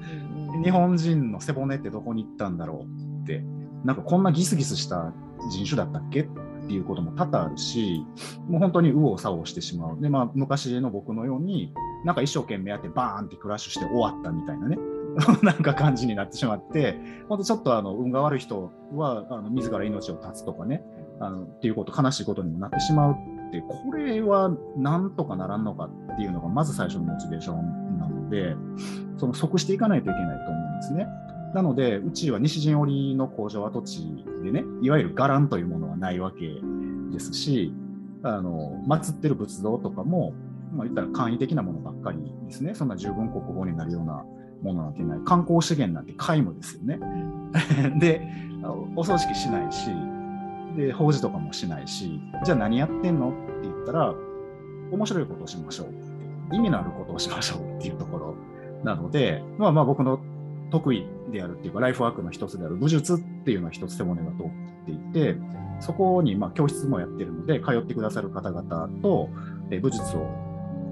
日本人の背骨ってどこに行ったんだろうって、なんかこんなギスギスした人種だったっけっていうことも多々あるし、もう本当に右往左往してしまう。で、まあ、昔の僕のように、なんか一生懸命やってバーンってクラッシュして終わったみたいなね。*laughs* なんか感じになってしまって、本当ちょっとあの運が悪い人はあの自ら命を絶つとかね、あのっていうこと、悲しいことにもなってしまうって、これはなんとかならんのかっていうのがまず最初のモチベーションなので、その即していかないといけないと思うんですね。なので、うちは西陣織の工場跡地でね、いわゆる伽藍というものはないわけですし、あの祀ってる仏像とかも、まあ、言ったら簡易的なものばっかりですね、そんな十分国語になるようなものなんてない、観光資源なんて皆無ですよね。*laughs* で、お葬式しないし、で、法事とかもしないし、じゃあ何やってんのって言ったら、面白いことをしましょう。意味のあることをしましょうっていうところなので、まあまあ僕の得意であるっていうか、ライフワークの一つである武術っていうのは一つ背骨が通っていて、そこにまあ教室もやってるので、通ってくださる方々と武術を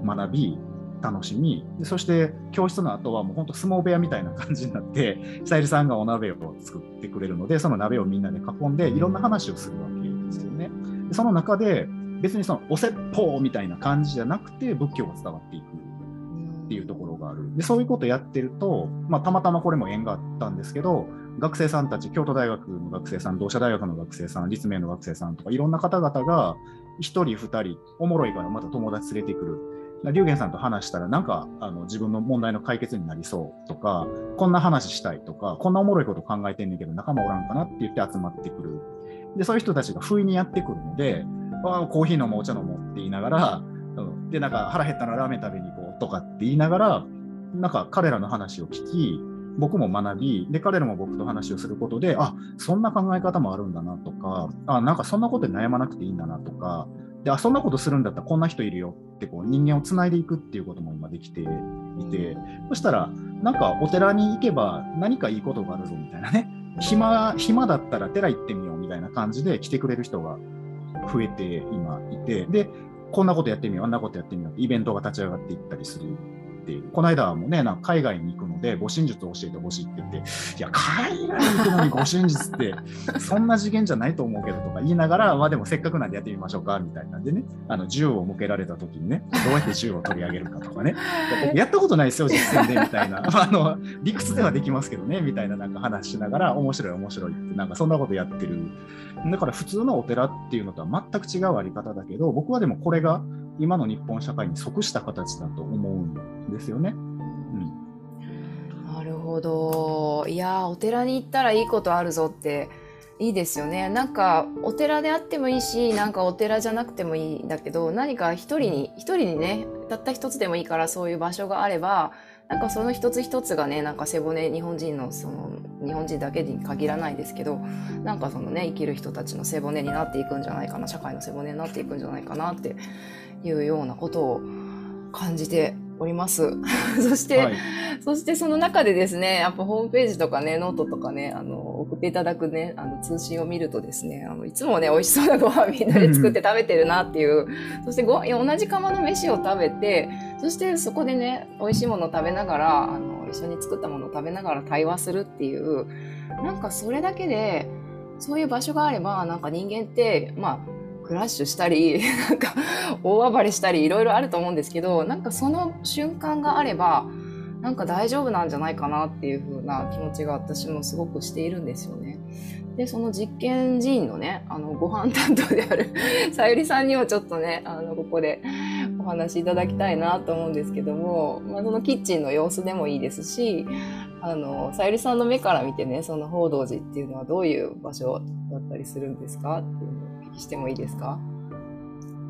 学び、楽しみ、そして教室の後はもう本当相撲部屋みたいな感じになって、さゆりさんがお鍋を作ってくれるので、その鍋をみんなで囲んで、いろんな話をするわけですよね。でその中で、別にそのお説法みたいな感じじゃなくて、仏教が伝わっていくっていうところがある。でそういうことやってると、まあ、たまたまこれも縁があったんですけど、学生さんたち、京都大学の学生さん、同志社大学の学生さん、立命の学生さんとか、いろんな方々が、1人、2人、おもろいからまた友達連れてくる。龍玄さんと話したら、なんかあの自分の問題の解決になりそうとか、こんな話したいとか、こんなおもろいこと考えてんねんけど、仲間おらんかなって言って集まってくる。で、そういう人たちが不意にやってくるので、ああコーヒー飲もう、お茶飲もうって言いながら、うんで、なんか腹減ったらラーメン食べに行こうとかって言いながら、なんか彼らの話を聞き、僕も学び、で、彼らも僕と話をすることで、あ、そんな考え方もあるんだなとか、あ、なんかそんなことで悩まなくていいんだなとか、であそんなことするんだったらこんな人いるよってこう人間をつないでいくっていうことも今できていてそしたらなんかお寺に行けば何かいいことがあるぞみたいなね。暇暇だったら寺行ってみようみたいな感じで来てくれる人が増えて今いてでこんなことやってみようあんなことやってみようってイベントが立ち上がっていったりするっていう。この間もね、なんか海外に行くので、護身術を教えてほしいって言って、いや、海外に行くのに護身術って、*laughs* そんな次元じゃないと思うけどとか言いながら、まあでもせっかくなんでやってみましょうか、みたいなんでね、あの銃を向けられた時にね、どうやって銃を取り上げるかとかね、*laughs* やったことないですよ、実践で、みたいな。*laughs* あの、理屈ではできますけどね、みたいななんか話しながら、面白い面白いって、なんかそんなことやってる。だから普通のお寺っていうのとは全く違うあり方だけど、僕はでもこれが今の日本社会に即した形だと思うんですよね。なるほど。いやお寺に行ったらいいことあるぞっていいですよねなんかお寺であってもいいしなんかお寺じゃなくてもいいんだけど何か一人に一人にねたった一つでもいいからそういう場所があればなんかその一つ一つがねなんか背骨日本人のその日本人だけに限らないですけどなんかそのね生きる人たちの背骨になっていくんじゃないかな社会の背骨になっていくんじゃないかなっていうようなことを感じております。*laughs* そして、はい、そしてその中でですね、やっぱホームページとかね、ノートとかね、あの、送っていただくね、あの、通信を見るとですね、あの、いつもね、美味しそうなご飯みんなで作って食べてるなっていう、そしてご、同じ釜の飯を食べて、そしてそこでね、美味しいものを食べながら、あの、一緒に作ったものを食べながら対話するっていう、なんかそれだけで、そういう場所があれば、なんか人間って、まあ、クラッシュしたり *laughs* なんか大暴れしたりいろいろあると思うんですけどなんかその瞬間があればなんか大丈夫なんじゃないかなっていう風な気持ちが私もすごくしているんですよね。でその実験人員のねあのご飯担当である *laughs* さゆりさんにもちょっとねあのここでお話しいただきたいなと思うんですけども、まあ、そのキッチンの様子でもいいですしあのさゆりさんの目から見てねその報道寺っていうのはどういう場所だったりするんですかっていうしてもいいですか？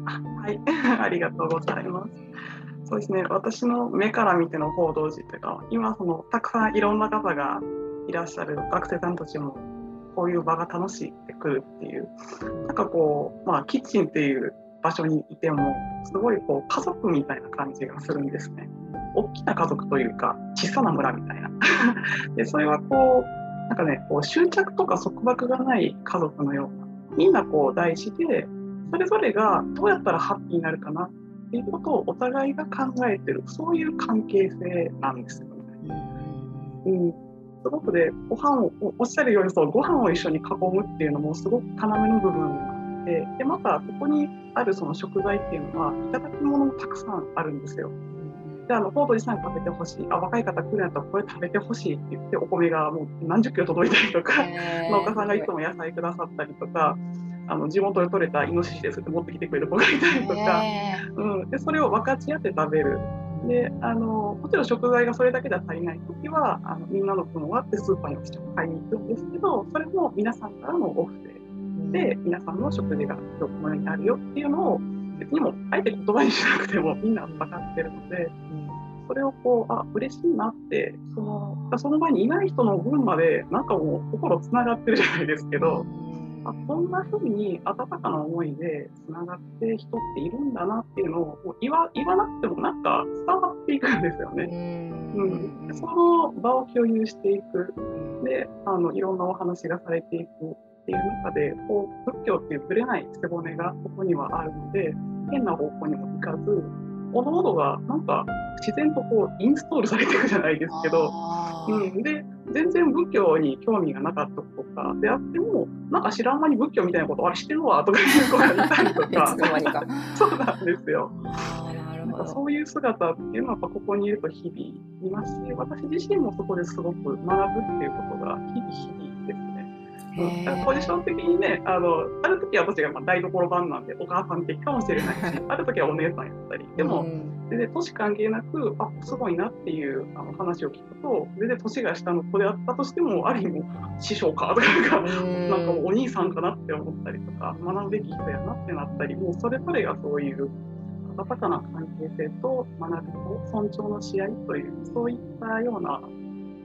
はい、*laughs* ありがとうございます。そうですね、私の目から見ての報道時というか、今そのたくさんいろんな方がいらっしゃる学生さんたちもこういう場が楽しいってくるっていう、なんかこう、まあ、キッチンっていう場所にいても、すごいこう家族みたいな感じがするんですね。大きな家族というか、小さな村みたいな。*laughs* でそれはこう、なんかね、こう執着とか束縛がない家族のようなみんなこう大事でそれぞれがどうやったらハッピーになるかなっていうことをお互いが考えてるそういう関係性なんですよね。うん、すごくでご飯をおっしゃるようにそうご飯を一緒に囲むっていうのもすごく要の部分があってでまたここにあるその食材っていうのはいただき物もたくさんあるんですよ。であのコードさん食べてほしい。あ若い方来るんやったらこれ食べてほしいって言ってお米がもう何十キロ届いたりとか農家 *laughs* さんがいつも野菜くださったりとかあの地元で採れたイノシシですって持ってきてくれる子がいたりとか、うん、でそれを分かち合って食べる。であのもちろん食材がそれだけでは足りない時はあのみんなの分を割ってスーパーに買いに行くんですけどそれも皆さんからのオフで。で皆さんの食事がどこにあるよっていうのを別にもあえて言葉にしなくてもみんな分かってるので、それをこうあ嬉しいなってそのその場にいない人の分までなんかもう心つながってるじゃないですけど、あこんな風に温かな思いでつながって人っているんだなっていうのを言わ言わなくてもなんか伝わっていくんですよね。うん、その場を共有していく。であのいろんなお話がされていくっていう中でこう仏教っていうぶれない背骨がここにはあるので変な方向にも行かずおのおのがなんか自然とこうインストールされていくじゃないですけど、うん、で全然仏教に興味がなかったとかであってもなんか知らん間に仏教みたいなことあれしてるわとかいう子がいたりとか *laughs* *laughs* そうなんですよ。なんかそういう姿っていうのはやっぱここにいると日々いますし私自身もそこですごく学ぶっていうことが日々日々。ポジション的にねあのある時は私がまあ台所番なんでお母さん的かもしれないし *laughs* ある時はお姉さんやったり。でも、全然年関係なくあすごいなっていうあの話を聞くと全然年が下の子であったとしてもある意味師匠かとかなんかお兄さんかなって思ったりとか学ぶべき人やなってなったりもうそれぞれがそういう温かな関係性と学びと尊重のし合いというそういったような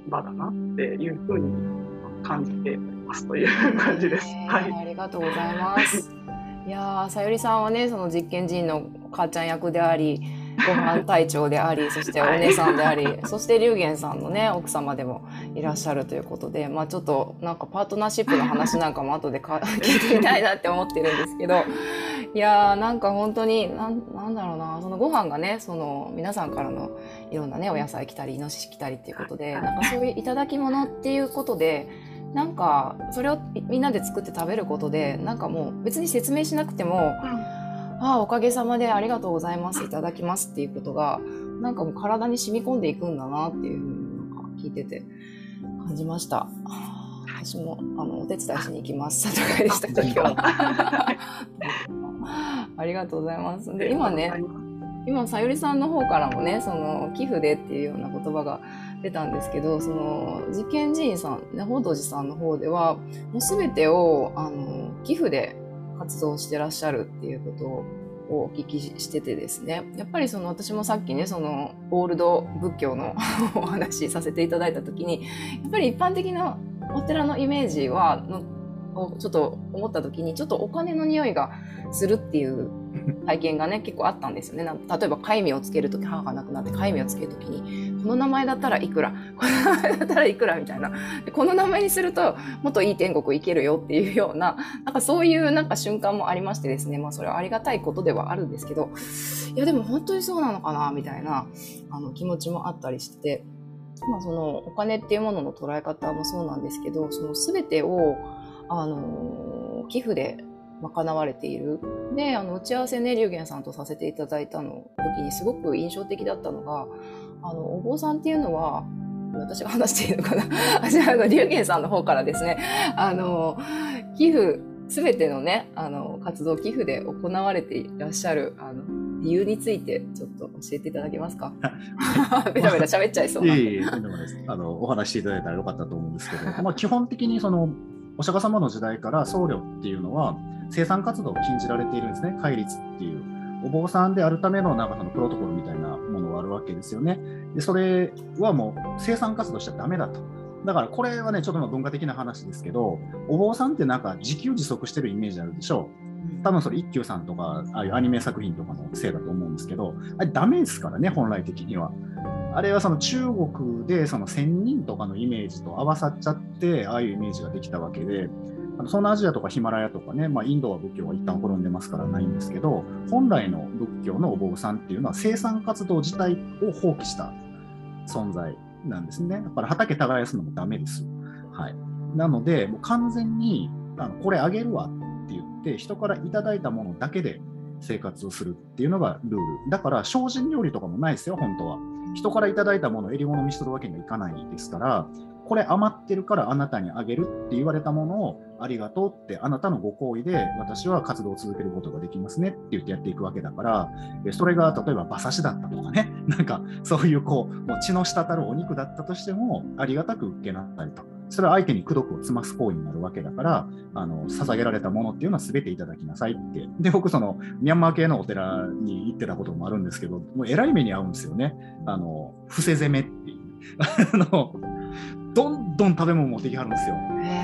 場だなっていうふうに感じてますという感じです。はい、ありがとうございます。いやさゆりさんはねその実験人の母ちゃん役でありご飯隊長であり *laughs* そしてお姉さんであり、はい、そして龍玄さんのね奥様でもいらっしゃるということでまあちょっとなんかパートナーシップの話なんかも後でか *laughs* 聞いてみたいなって思ってるんですけどいやーなんか本当になんなんだろうなそのご飯がねその皆さんからのいろんなねお野菜来たりイノシシ来たりっていうことでなんかそういう頂き物っていうことで。なんかそれをみんなで作って食べることでなんかもう別に説明しなくても、うん、ああおかげさまでありがとうございますいただきますっていうことがなんかもう体に染み込んでいくんだなっていうふうになんか聞いてて感じました。私もあのお手伝いしに行きます。里帰でした今日。*laughs* ありがとうございます。で今ね。今さゆりさんの方からもねその寄付でっていうような言葉が出たんですけどその実験寺院さん、報道寺さんの方ではもう全てをあの寄付で活動してらっしゃるっていうことをお聞きしててですね。やっぱりその私もさっきねそのオールド仏教の *laughs* お話しさせていただいた時にやっぱり一般的なお寺のイメージはのちょっと思った時にちょっとお金の匂いがするっていう *laughs* 体験がね結構あったんですよね例えば戒名をつける時母が亡くなって戒名をつける時にこの名前だったらいくら *laughs* この名前だったらいくらみたいなこの名前にするともっといい天国行けるよっていうようななんかそういうなんか瞬間もありましてですねまあそれはありがたいことではあるんですけどいやでも本当にそうなのかなみたいなあの気持ちもあったりしてて。まあ、そのお金っていうものの捉え方もそうなんですけどその全てをあの寄付で賄われている。で、あの、打ち合わせね、龍玄さんとさせていただいたの時にすごく印象的だったのが、あの、お坊さんっていうのは、私が話していいのかな？*laughs* あ、じゃあ、龍玄さんの方からですね、あの、寄付、すべてのね、あの、活動寄付で行われていらっしゃる、あの、理由についてちょっと教えていただけますか？*laughs* ベラベラ喋っちゃいそうな。いえい。あの、お話していただいたらよかったと思うんですけど、まあ、基本的にその、お釈迦様の時代から僧侶っていうのは生産活動を禁じられているんですね、戒律っていう。お坊さんであるためのなんかそのプロトコルみたいなものがあるわけですよね。でそれはもう生産活動しちゃだめだと。だからこれはね、ちょっと文化的な話ですけど、お坊さんってなんか自給自足してるイメージあるでしょう。多分それ一休さんとか、ああいうアニメ作品とかのせいだと思うんですけど、あれダメですからね、本来的には。あれはその中国でその仙人とかのイメージと合わさっちゃって、ああいうイメージができたわけで、そ東南アジアとかヒマラヤとかね、まあ、インドは仏教は一旦滅んでますからないんですけど、本来の仏教のお坊さんっていうのは生産活動自体を放棄した存在なんですね。だから畑耕すのもダメです。はい、なので、もう完全にあのこれあげるわって言って、人からいただいたものだけで生活をするっていうのがルール。だから精進料理とかもないですよ、本当は。人からいただいたものを襟物にするわけにはいかないですから、これ余ってるからあなたにあげるって言われたものをありがとうってあなたのご好意で私は活動を続けることができますねって言ってやっていくわけだからそれが例えば馬刺しだったとかねなんかそういうこうもう血の滴るお肉だったとしてもありがたく受けなったりと。それは相手に功徳を積ます行為になるわけだからあの捧げられたものっていうのは全ていただきなさいって。で僕そのミャンマー系のお寺に行ってたこともあるんですけどもうえらい目に遭うんですよね。あの伏せ攻めっていう。*laughs* あのどんどん食べ物持ってきはるんですよ。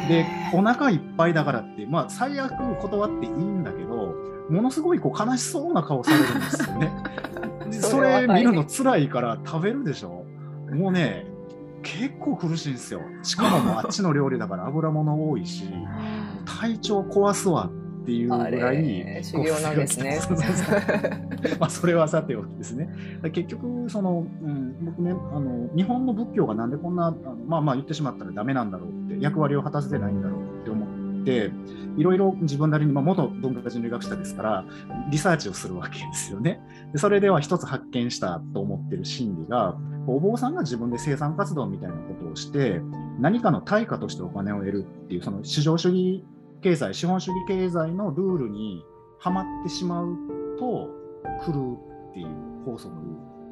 でお腹いっぱいだからってまあ最悪断っていいんだけどものすごいこう悲しそうな顔されるんですよね。*laughs* それ見るの辛いから食べるでしょ。もうね結構苦しいんですよ。しかもあっちの料理だから油物多いし体調壊すわっていうぐらい修行なんですね。*laughs* まあそれはさておきですね。結局その、うん、僕ねあの日本の仏教がなんでこんなまあまあ言ってしまったらダメなんだろうって役割を果たせてないんだろうって思っていろいろ自分なりに、まあ、元文化人類学者ですからリサーチをするわけですよね。でそれでは一つ発見したと思ってる心理がお坊さんが自分で生産活動みたいなことをして何かの対価としてお金を得るっていうその市場主義経済、資本主義経済のルールにはまってしまうと来るっていう法則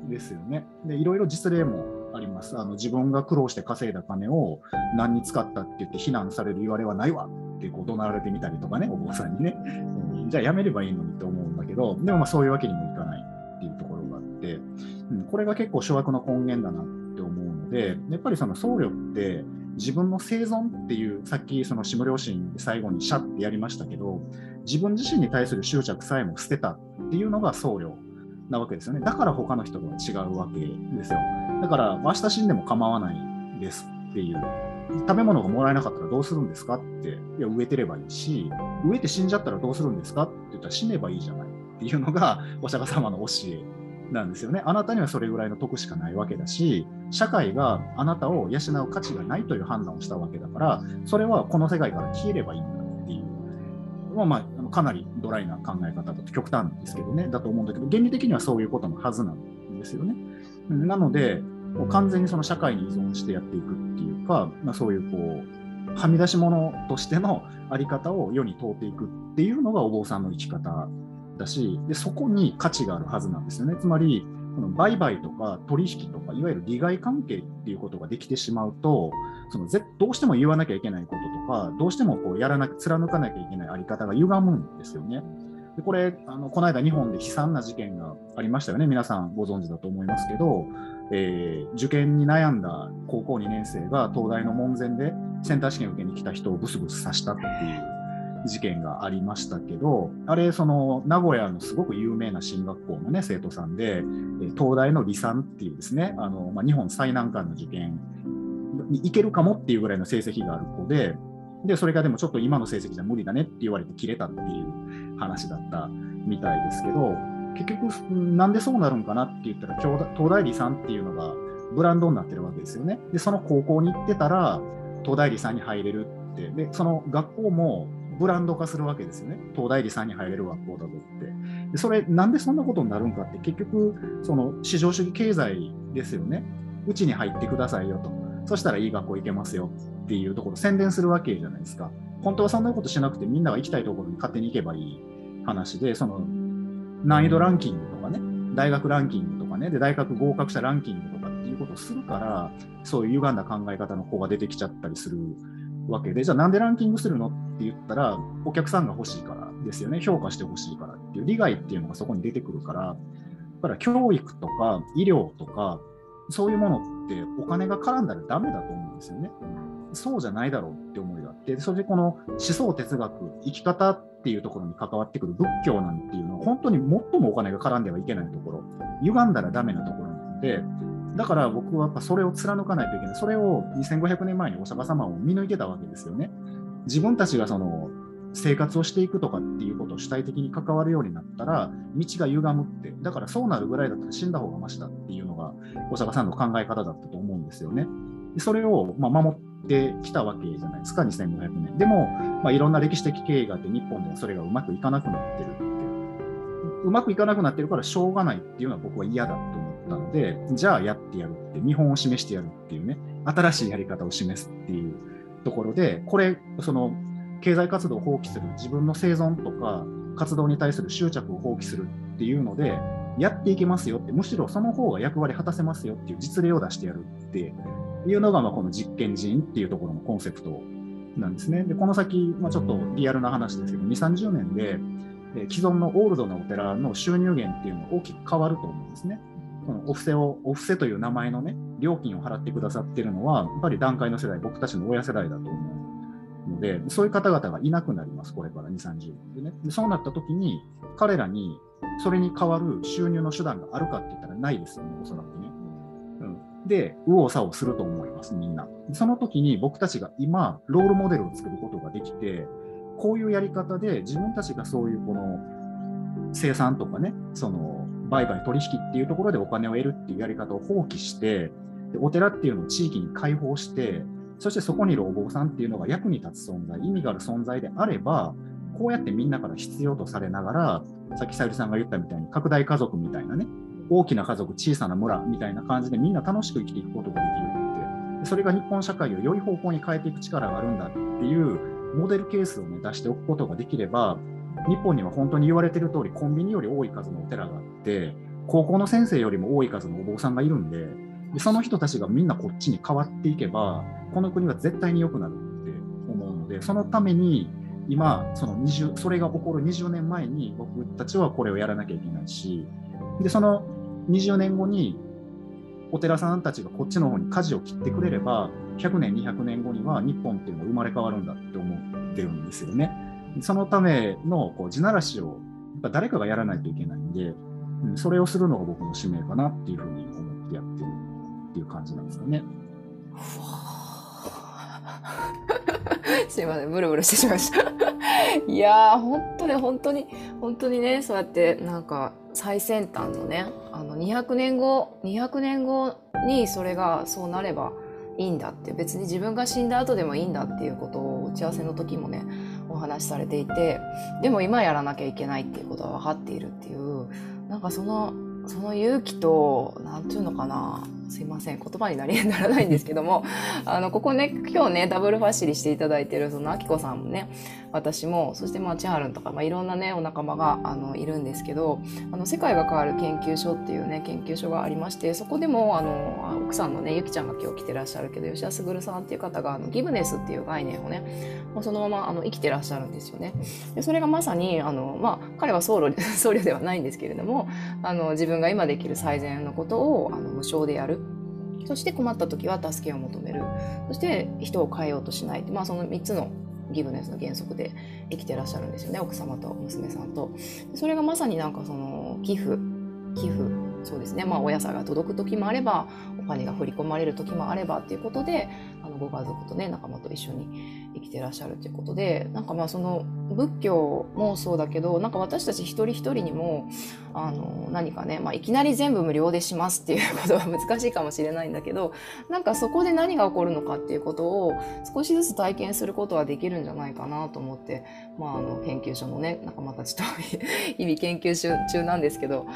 ですよね。で、いろいろ実例もあります。あの自分が苦労して稼いだ金を何に使ったって言って非難される言われはないわってこう怒鳴られてみたりとかね、お坊さんにね。うん、じゃあやめればいいのにと思うんだけど、でもまあそういうわけにもいかないっていうところがあって、うん、これが結構諸悪の根源だなって思うので、やっぱりその僧侶って自分の生存っていうさっきその下良心で最後にシャってやりましたけど自分自身に対する執着さえも捨てたっていうのが僧侶なわけですよね。だから他の人とは違うわけですよ。だから明日死んでも構わないですっていう。食べ物がもらえなかったらどうするんですかっていや植えてればいいし植えて死んじゃったらどうするんですかって言ったら死ねばいいじゃないっていうのがお釈迦様の教えなんですよね。あなたにはそれぐらいの得しかないわけだし、社会があなたを養う価値がないという判断をしたわけだから、それはこの世界から消えればいいんだっていう、まあ、まあ、かなりドライな考え方だと極端ですけどね、だと思うんだけど、原理的にはそういうことのはずなんですよね。なので、もう完全にその社会に依存してやっていくっていうか、まあ、そういうこう、はみ出し物としてのあり方を世に問うていくっていうのがお坊さんの生き方ったしでそこに価値があるはずなんですよね。つまりこの売買とか取引とかいわゆる利害関係っていうことができてしまうとそのぜどうしても言わなきゃいけないこととかどうしてもこうやらな貫かなきゃいけないあり方が歪むんですよね。でこれあのこの間日本で悲惨な事件がありましたよね。皆さんご存知だと思いますけど、えー、受験に悩んだ高校2年生が東大の門前でセンター試験受けに来た人をブスブス刺したっていう事件がありましたけど、あれ、その名古屋のすごく有名な進学校の、ね、生徒さんで、東大の理算っていうですね、あのまあ、日本最難関の受験に行けるかもっていうぐらいの成績がある子で、でそれがでもちょっと今の成績じゃ無理だねって言われて切れたっていう話だったみたいですけど、結局、なんでそうなるんかなって言ったら、東大理さんっていうのがブランドになってるわけですよね。で、その高校に行ってたら、東大理さんに入れるって、で、その学校もブランド化するわけですよね。東大理さんに入れる学校だぞって。でそれ、なんでそんなことになるんかって、結局、その市場主義経済ですよね。うちに入ってくださいよと。そしたらいい学校行けますよっていうところ宣伝するわけじゃないですか。本当はそんなことしなくてみんなが行きたいところに勝手に行けばいい話で、その難易度ランキングとかね、大学ランキングとかね、で大学合格者ランキングとかっていうことをするから、そういう歪んだ考え方の子が出てきちゃったりするわけで、じゃあなんでランキングするのって言ったら、お客さんが欲しいからですよね、評価してほしいからっていう利害っていうのがそこに出てくるから、だから教育とか医療とか、そういうものってお金が絡んだらダメだと思うんですよね。そうじゃないだろうって思いがあって、それでこの思想哲学、生き方っていうところに関わってくる仏教なんていうのは、本当に最もお金が絡んではいけないところ、歪んだらダメなところなので、だから僕はやっぱそれを貫かないといけない。それを2500年前にお釈迦様を見抜いてたわけですよね。自分たちがその生活をしていくとかっていうことを主体的に関わるようになったら、道が歪むって、だからそうなるぐらいだったら死んだ方がましだっていうのが、お釈迦さんの考え方だったと思うんですよね。でそれをま守ってきたわけじゃないですか、2500年。でも、まあ、いろんな歴史的経緯があって、日本ではそれがうまくいかなくなってるっていう。うまくいかなくなってるからしょうがないっていうのは僕は嫌だと思ったので、じゃあやってやるって、見本を示してやるっていうね、新しいやり方を示すっていうところで、これ、その経済活動を放棄する、自分の生存とか活動に対する執着を放棄するっていうので、やっていけますよって、むしろその方が役割果たせますよっていう実例を出してやるっていうのが、まあこの実験人っていうところのコンセプトなんですね。で、この先、まあ、ちょっとリアルな話ですけど、2、30年で、既存のオールドなお寺の収入源っていうのが大きく変わると思うんですね。このお布施を、お布施という名前のね、料金を払ってくださってるのは、やっぱり段階の世代、僕たちの親世代だと思うので、そういう方々がいなくなります、これから2、30年でね。でそうなった時に、彼らにそれに代わる収入の手段があるかって言ったらないですよね、おそらくね。うん、で、右往左往すると思います、みんな。その時に僕たちが今、ロールモデルを作ることができて、こういうやり方で自分たちがそういうこの生産とかね、その売買取引っていうところでお金を得るっていうやり方を放棄して、でお寺っていうのを地域に開放して、そしてそこにいるお坊さんっていうのが役に立つ存在、意味がある存在であれば、こうやってみんなから必要とされながら、さっきさゆりさんが言ったみたいに拡大家族みたいなね、大きな家族、小さな村みたいな感じでみんな楽しく生きていくことができるって、それが日本社会を良い方向に変えていく力があるんだっていうモデルケースを、ね、出しておくことができれば、日本には本当に言われてる通り、コンビニより多い数のお寺があって、高校の先生よりも多い数のお坊さんがいるんで、でその人たちがみんなこっちに変わっていけば、この国は絶対に良くなるって思うので、そのために、今、その20それが起こる20年前に僕たちはこれをやらなきゃいけないし、で、その20年後にお寺さんたちがこっちの方に舵を切ってくれれば、100年、200年後には日本っていうのは生まれ変わるんだって思ってるんですよね。そのためのこう地ならしをやっ誰かがやらないといけないんで、それをするのが僕の使命かなっていうふうに思ってやってるっていう感じなんですよね。すいません、ブルブルしてしまいました。*laughs* いやー、本当に本当に、本当にね、そうやってなんか最先端のね、あの200年後、200年後にそれがそうなればいいんだって、別に自分が死んだ後でもいいんだっていうことを打ち合わせの時もね、お話しされていて、でも今やらなきゃいけないっていうことは分かっているっていう、なんかその、その勇気と、何て言うのかな、すいません、言葉になりならないんですけども、*laughs* あの、ここね、今日ね、ダブルファッシリしていただいてる、その、あきこさんもね、私もそしてまあ千春とか、まあ、いろんなねお仲間があのいるんですけどあの世界が変わる研究所っていうね研究所がありましてそこでもあの奥さんのねゆきちゃんが今日来てらっしゃるけど吉田卓さんっていう方があのギブネスっていう概念をねもうそのままあの生きてらっしゃるんですよね。でそれがまさにあの、まあ、彼は僧侶 *laughs* 僧侶ではないんですけれどもあの自分が今できる最善のことをあの無償でやる。そして困った時は助けを求める。そして人を変えようとしない。まあその3つのギブネスの原則で生きてらっしゃるんですよね。奥様と娘さんと。それがまさになんかその寄付。寄付。そうですね。まあお野菜が届く時もあればお金が振り込まれる時もあればっていうことであのご家族とね仲間と一緒に生きてらっしゃるということでなんかまあその仏教もそうだけどなんか私たち一人一人にもあの何かね、まあ、いきなり全部無料でしますっていうことは難しいかもしれないんだけど *laughs* なんかそこで何が起こるのかっていうことを少しずつ体験することはできるんじゃないかなと思って、まあ、あの研究所のね仲間たちと日々研究中なんですけど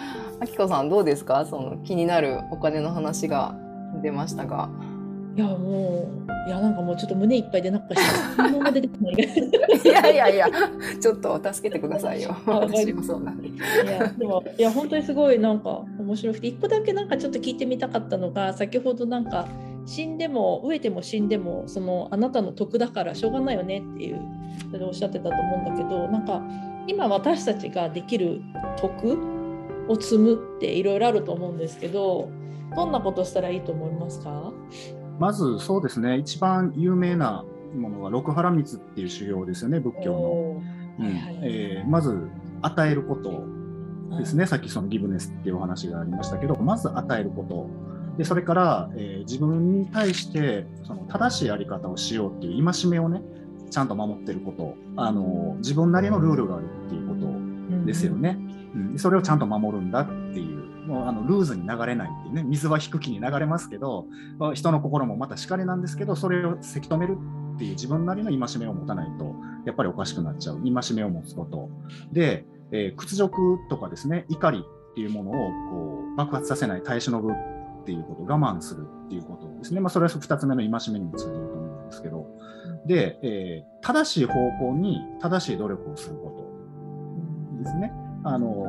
あきこさんどうですか？その気になるお金の話が出ましたが。いやもういやなんかもうちょっと胸いっぱいでなんか質問出てこない。*laughs* いやいやいやちょっと助けてくださいよ。*laughs* 私もそうなんで。いやでもいや本当にすごいなんか面白くて一個だけなんかちょっと聞いてみたかったのが先ほどなんか死んでも飢えても死んでもそのあなたの得だからしょうがないよねっていうそれおっしゃってたと思うんだけどなんか今私たちができる得を積むっていろいろあると思うんですけどどんなことしたらいいと思いますか？まずそうですね、一番有名なものは六波羅蜜っていう修行ですよね、仏教の。うんえー、まず与えることですね、さっきそのギブネスっていうお話がありましたけど、まず与えること。でそれから、えー、自分に対してその正しいやり方をしようっていう戒めをね、ちゃんと守ってること、あの自分なりのルールがあるっていうことですよね。うん、それをちゃんと守るんだっていうもうあのルーズに流れないっていうね水は低きに流れますけど人の心もまたしかりなんですけどそれをせき止めるっていう自分なりの戒めを持たないとやっぱりおかしくなっちゃう。戒めを持つこと。で、えー、屈辱とかですね怒りっていうものをこう爆発させない耐え忍ぶっていうこと我慢するっていうことですね、まあ、それは2つ目の戒めにも通じると思うんですけど。で、えー、正しい方向に正しい努力をすることですね。あの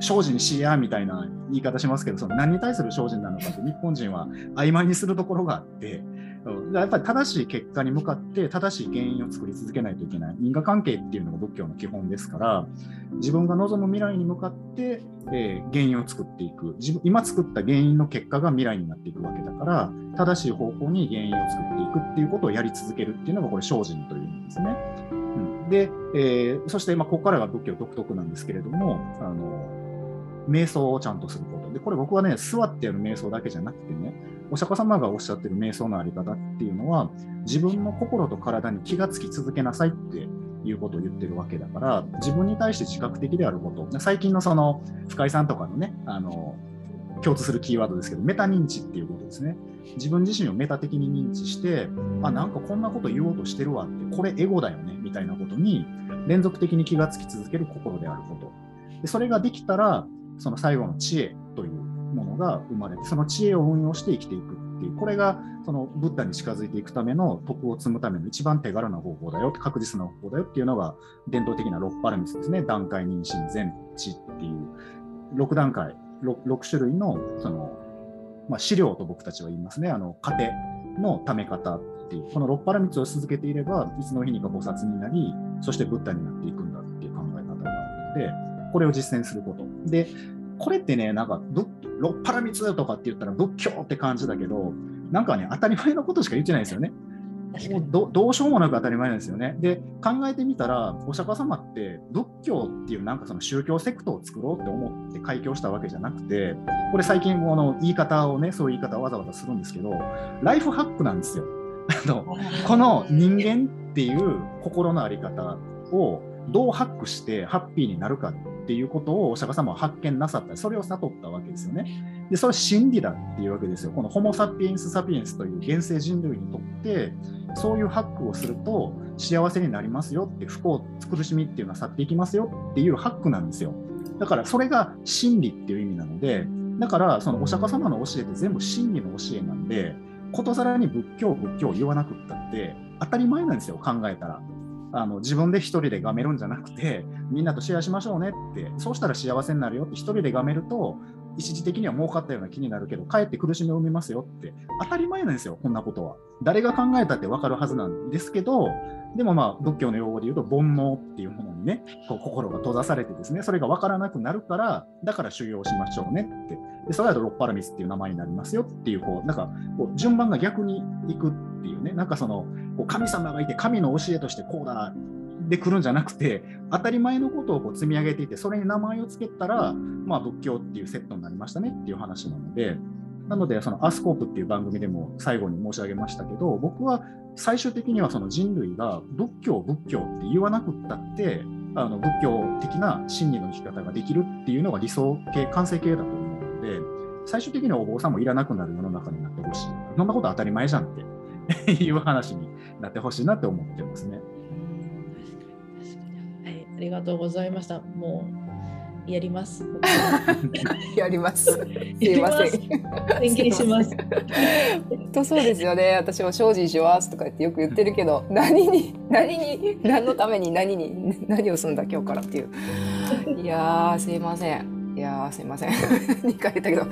精進しやみたいな言い方しますけど、その何に対する精進なのかって日本人は曖昧にするところがあって、やっぱり正しい結果に向かって正しい原因を作り続けないといけない。因果関係っていうのが仏教の基本ですから、自分が望む未来に向かって、えー、原因を作っていく自分。今作った原因の結果が未来になっていくわけだから、正しい方向に原因を作っていくっていうことをやり続けるっていうのがこれ精進というんですね。うん、で、えー、そしてまここからが仏教独特なんですけれども、あの瞑想をちゃんとすること。で、これ僕はね、座ってやる瞑想だけじゃなくてね、お釈迦様がおっしゃってる瞑想のあり方っていうのは、自分の心と体に気がつき続けなさいっていうことを言ってるわけだから、自分に対して自覚的であること。最近のその、深井さんとかのね、あの、共通するキーワードですけど、メタ認知っていうことですね。自分自身をメタ的に認知して、あ、なんかこんなこと言おうとしてるわって、これエゴだよね、みたいなことに連続的に気がつき続ける心であること。でそれができたら、その最後の知恵というものが生まれて、その知恵を運用して生きていくっていう、これがそのブッダに近づいていくための徳を積むための一番手軽な方法だよ、確実な方法だよっていうのが伝統的な六パラミスですね。段階妊娠、全知っていう6段階、6, 6種類のその、まあ、資料と僕たちは言いますね。あの糧のため方っていう、この6パラミスを続けていれば、いつの日にか菩薩になり、そしてブッダになっていくんだっていう考え方があるので、これを実践すること。で、これってね、なんか、ロッパラミツとかって言ったら仏教って感じだけど、なんかね、当たり前のことしか言ってないですよね。どどうしようもなく当たり前なんですよね。で、考えてみたら、お釈迦様って仏教っていうなんかその宗教セクトを作ろうって思って開教したわけじゃなくて、これ最近この言い方をね、そういう言い方をわざわざするんですけど、ライフハックなんですよ。*laughs* あのこの人間っていう心の在り方をどうハックしてハッピーになるかっていうことをお釈迦様は発見なさった、それを悟ったわけですよね。で、それは真理だっていうわけですよ。このホモ・サピエンス・サピエンスという現世人類にとって、そういうハックをすると幸せになりますよって、不幸、苦しみっていうのは去っていきますよっていうハックなんですよ。だからそれが真理っていう意味なので、だからそのお釈迦様の教えって全部真理の教えなんで、ことさらに仏教、仏教を言わなくったって当たり前なんですよ、考えたら。あの自分で一人でがめるんじゃなくてみんなとシェアしましょうねってそうしたら幸せになるよって一人でがめると一時的には儲かったような気になるけどかえって苦しみを生みますよって当たり前なんですよこんなことは。誰が考えたって分かるはずなんですけどでもまあ仏教の用語で言うと煩悩っていうものにねこう心が閉ざされてですねそれが分からなくなるからだから修行しましょうねって。でそれだとロッパラミスっていう名前になりますよっていうこうなんかこう順番が逆にいくっていうねなんかそのこう神様がいて神の教えとしてこうだで来るんじゃなくて当たり前のことをこう積み上げていてそれに名前を付けたら、まあ、仏教っていうセットになりましたねっていう話なのでなのでそのアスコープっていう番組でも最後に申し上げましたけど僕は最終的にはその人類が仏教仏教って言わなくったってあの仏教的な真理の生き方ができるっていうのが理想系完成形だと思うので最終的にはお坊さんもいらなくなる世の中になってほしいそんなこと当たり前じゃんって *laughs* いう話になってほしいなって思ってますね。はい、ありがとうございました。もうやります。*laughs* *laughs* やります。すいません。宣言します。本当そうですよね。私も精進しますとか言ってよく言ってるけど、何に何に何のために何に何をするんだ今日からっていう。いやーすいません。いやーすいません。2回言ったけど、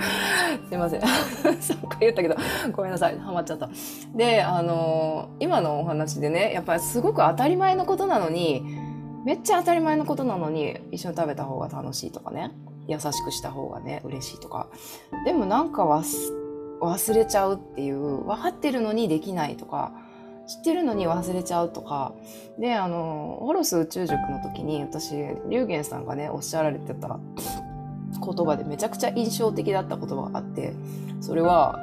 すいません。*laughs* 3回言ったけど、ごめんなさい。ハマっちゃった。で、あのー今のお話でね、やっぱりすごく当たり前のことなのに、めっちゃ当たり前のことなのに、一緒に食べた方が楽しいとかね。優しくした方がね、嬉しいとか。でもなんか忘れちゃうっていう、分かってるのにできないとか、知ってるのに忘れちゃうとか。で、あの、ホロス宇宙塾の時に私、龍玄さんがね、おっしゃられてた言葉でめちゃくちゃ印象的だった言葉があって、それは、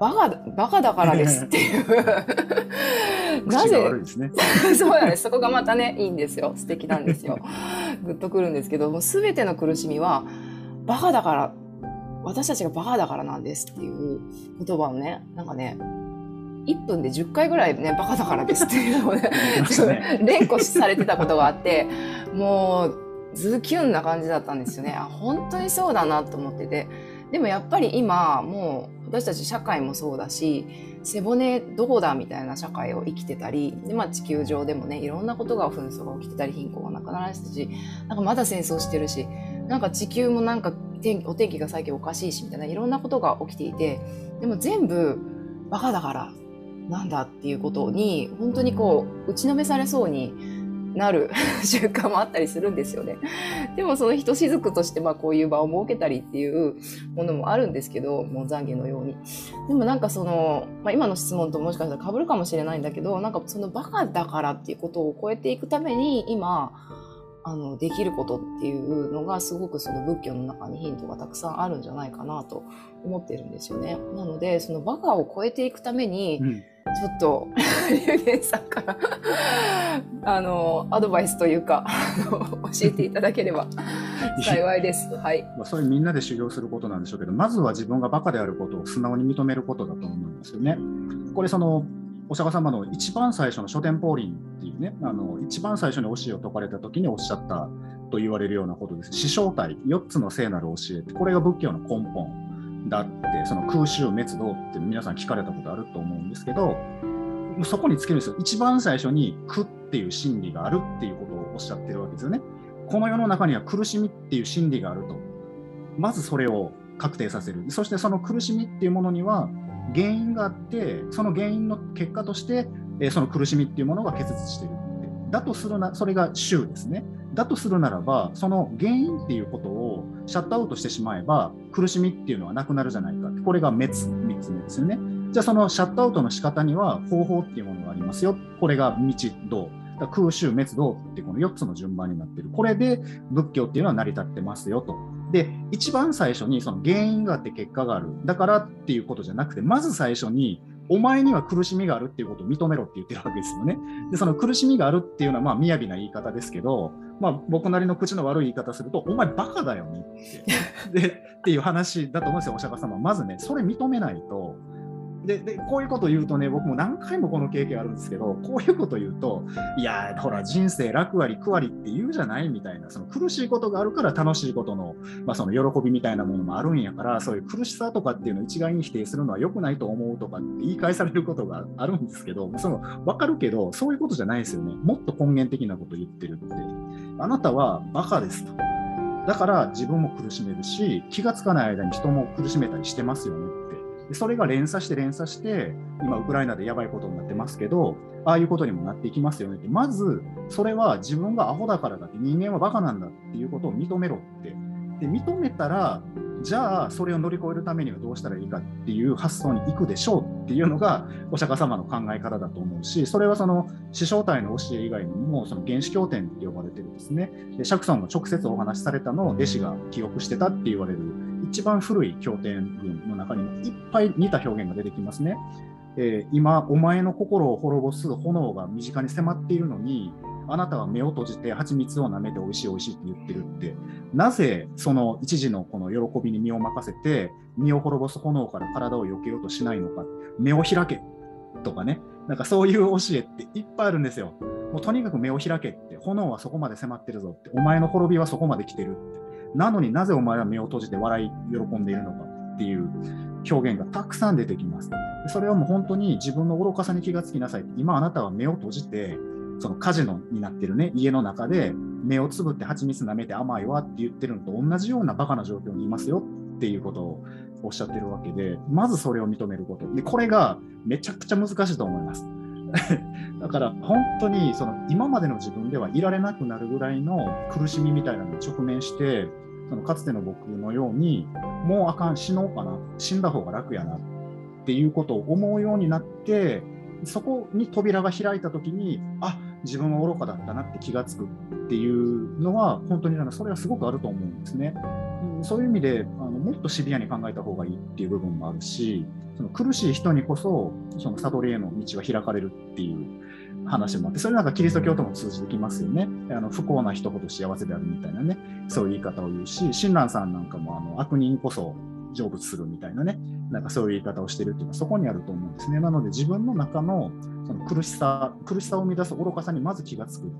バカだ、バカだからですっていう。*laughs* なぜ？*laughs* そうなんです。そこがまたね、いいんですよ。素敵なんですよ。グッとくるんですけど、もう全ての苦しみは、バカだから、私たちがバカだからなんですっていう言葉をね、なんかね、1分で10回ぐらいね、バカだからですっていうのをね、*laughs* 連呼されてたことがあって、もう、ズキュンな感じだったんですよね。あ、本当にそうだなと思ってて。でもやっぱり今、もう、私たち社会もそうだし、背骨どこだみたいな社会を生きてたり、で、まあ地球上でもね、いろんなことが紛争が起きてたり、貧困がなくならないし、なんかまだ戦争してるし、なんか地球もなんか天お天気が最近おかしいし、みたいな、いろんなことが起きていて、でも全部バカだから、なんだっていうことに、本当にこう、打ちのめされそうになる *laughs* 習慣もあったりするんですよね。でもそのひとしずくとして、まあこういう場を設けたりっていうものもあるんですけど、もう懺悔のように。でもなんかその、まあ今の質問ともしかしたら被るかもしれないんだけど、なんかそのバカだからっていうことを超えていくために、今、あの、できることっていうのがすごくその仏教の中にヒントがたくさんあるんじゃないかなと思ってるんですよね。なので、そのバカを超えていくために、うんちょっと、ゆうげんさんから、*laughs* あの、アドバイスというか、教えていただければ幸いです。はい。まあ、それみんなで修行することなんでしょうけど、まずは自分がバカであることを素直に認めることだと思うんですよね。これそのお釈迦様の一番最初の書店法輪っていうね、あの一番最初に教えを説かれた時におっしゃったと言われるようなことです。師匠体、4つの聖なる教えって、これが仏教の根本だって、その空襲滅道って皆さん聞かれたことあると思うんですけど、そこにつけるんですよ。一番最初に苦っていう真理があるっていうことをおっしゃってるわけですよね。この世の中には苦しみっていう真理があると。まずそれを確定させる。そしてその苦しみっていうものには原因があって、その原因の結果として、えその苦しみっていうものが結実している。だとするな、それが集ですね。だとするならば、その原因っていうことをシャットアウトしてしまえば、苦しみっていうのはなくなるじゃないか。これが滅、3つ目ですよね。じゃあそのシャットアウトの仕方には方法っていうものがありますよ。これが道、道。だ苦、集、滅、道ってこの4つの順番になってる。これで仏教っていうのは成り立ってますよと。で、一番最初にその原因があって結果がある。だからっていうことじゃなくて、まず最初に、お前には苦しみがあるっていうことを認めろって言ってるわけですよね。で、その苦しみがあるっていうのは、まあ、雅な言い方ですけど、まあ、僕なりの口の悪い言い方すると、お前バカだよねって。で、っていう話だと思うんですよ、お釈迦様。まずね、それ認めないと、ででこういうこと言うとね僕も何回もこの経験あるんですけどこういうこと言うといやほら人生楽割苦割って言うじゃないみたいなその苦しいことがあるから楽しいことの,、まあその喜びみたいなものもあるんやからそういう苦しさとかっていうのを一概に否定するのは良くないと思うとかって言い返されることがあるんですけどその分かるけどそういうことじゃないですよね。もっと根源的なこと言ってるって。あなたはバカですと。だから自分も苦しめるし気がつかない間に人も苦しめたりしてますよね。それが連鎖して連鎖して今ウクライナでやばいことになってますけどああいうことにもなっていきますよねって。まずそれは自分がアホだからだって人間はバカなんだっていうことを認めろって。で認めたらじゃあそれを乗り越えるためにはどうしたらいいかっていう発想に行くでしょうっていうのがお釈迦様の考え方だと思うしそれはその師匠体の教え以外にもその原始経典って呼ばれてるですねで釈尊が直接お話しされたのを弟子が記憶してたって言われる一番古い経典群の中にもいっぱい似た表現が出てきますね。えー、今、お前の心を滅ぼす炎が身近に迫っているのに、あなたは目を閉じて蜂蜜を舐めて美味しい美味しいって言ってるって、なぜその一時のこの喜びに身を任せて、身を滅ぼす炎から体を避けようとしないのか、目を開けとかね、なんかそういう教えっていっぱいあるんですよ。もうとにかく目を開けって、炎はそこまで迫ってるぞって、お前の滅びはそこまで来てるって。なのになぜお前は目を閉じて笑い喜んでいるのかっていう表現がたくさん出てきます。それはもう本当に自分の愚かさに気がつきなさい。今あなたは目を閉じて、そのカジノになってるね、家の中で目をつぶって蜂蜜舐めて甘いわって言ってるのと同じようなバカな状況にいますよっていうことをおっしゃってるわけで、まずそれを認めること。で、これがめちゃくちゃ難しいと思います。*laughs* だから本当にその今までの自分ではいられなくなるぐらいの苦しみみたいなのに直面してそのかつての僕のようにもうあかん死のうかな死んだ方が楽やなっていうことを思うようになってそこに扉が開いた時にあっ自分は愚かだったなって気がつくっていうのは本当にそれはすごくあると思うんですね。そういう意味であのもっとシビアに考えた方がいいっていう部分もあるしその苦しい人にこそその悟りへの道は開かれるっていう話もあってそれなんかキリスト教とも通じてきますよねあの不幸な人ほど幸せであるみたいなねそういう言い方を言うし親鸞さんなんかもあの悪人こそ成仏するみたいなねなんかそういう言い方をしてるっていうのはそこにあると思うんですね。なので自分の中のその苦しさ苦しさを生み出す愚かさにまず気がつく。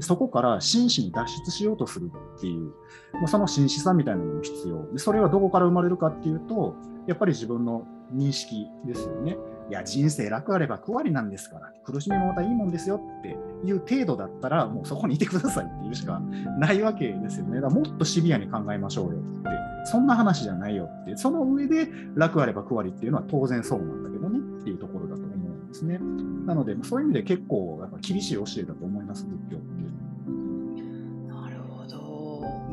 そこから真摯に脱出しようとするっていう、まあ、その真摯さみたいなのも必要。でそれはどこから生まれるかっていうとやっぱり自分の認識ですよね。いや、人生楽あれば9割なんですから、苦しみもまたいいもんですよっていう程度だったら、もうそこにいてくださいっていうしかないわけですよね。だからもっとシビアに考えましょうよって、そんな話じゃないよって、その上で楽あれば9割っていうのは当然そうなんだけどねっていうところだと思うんですね。なので、そういう意味で結構やっぱ厳しい教えだと思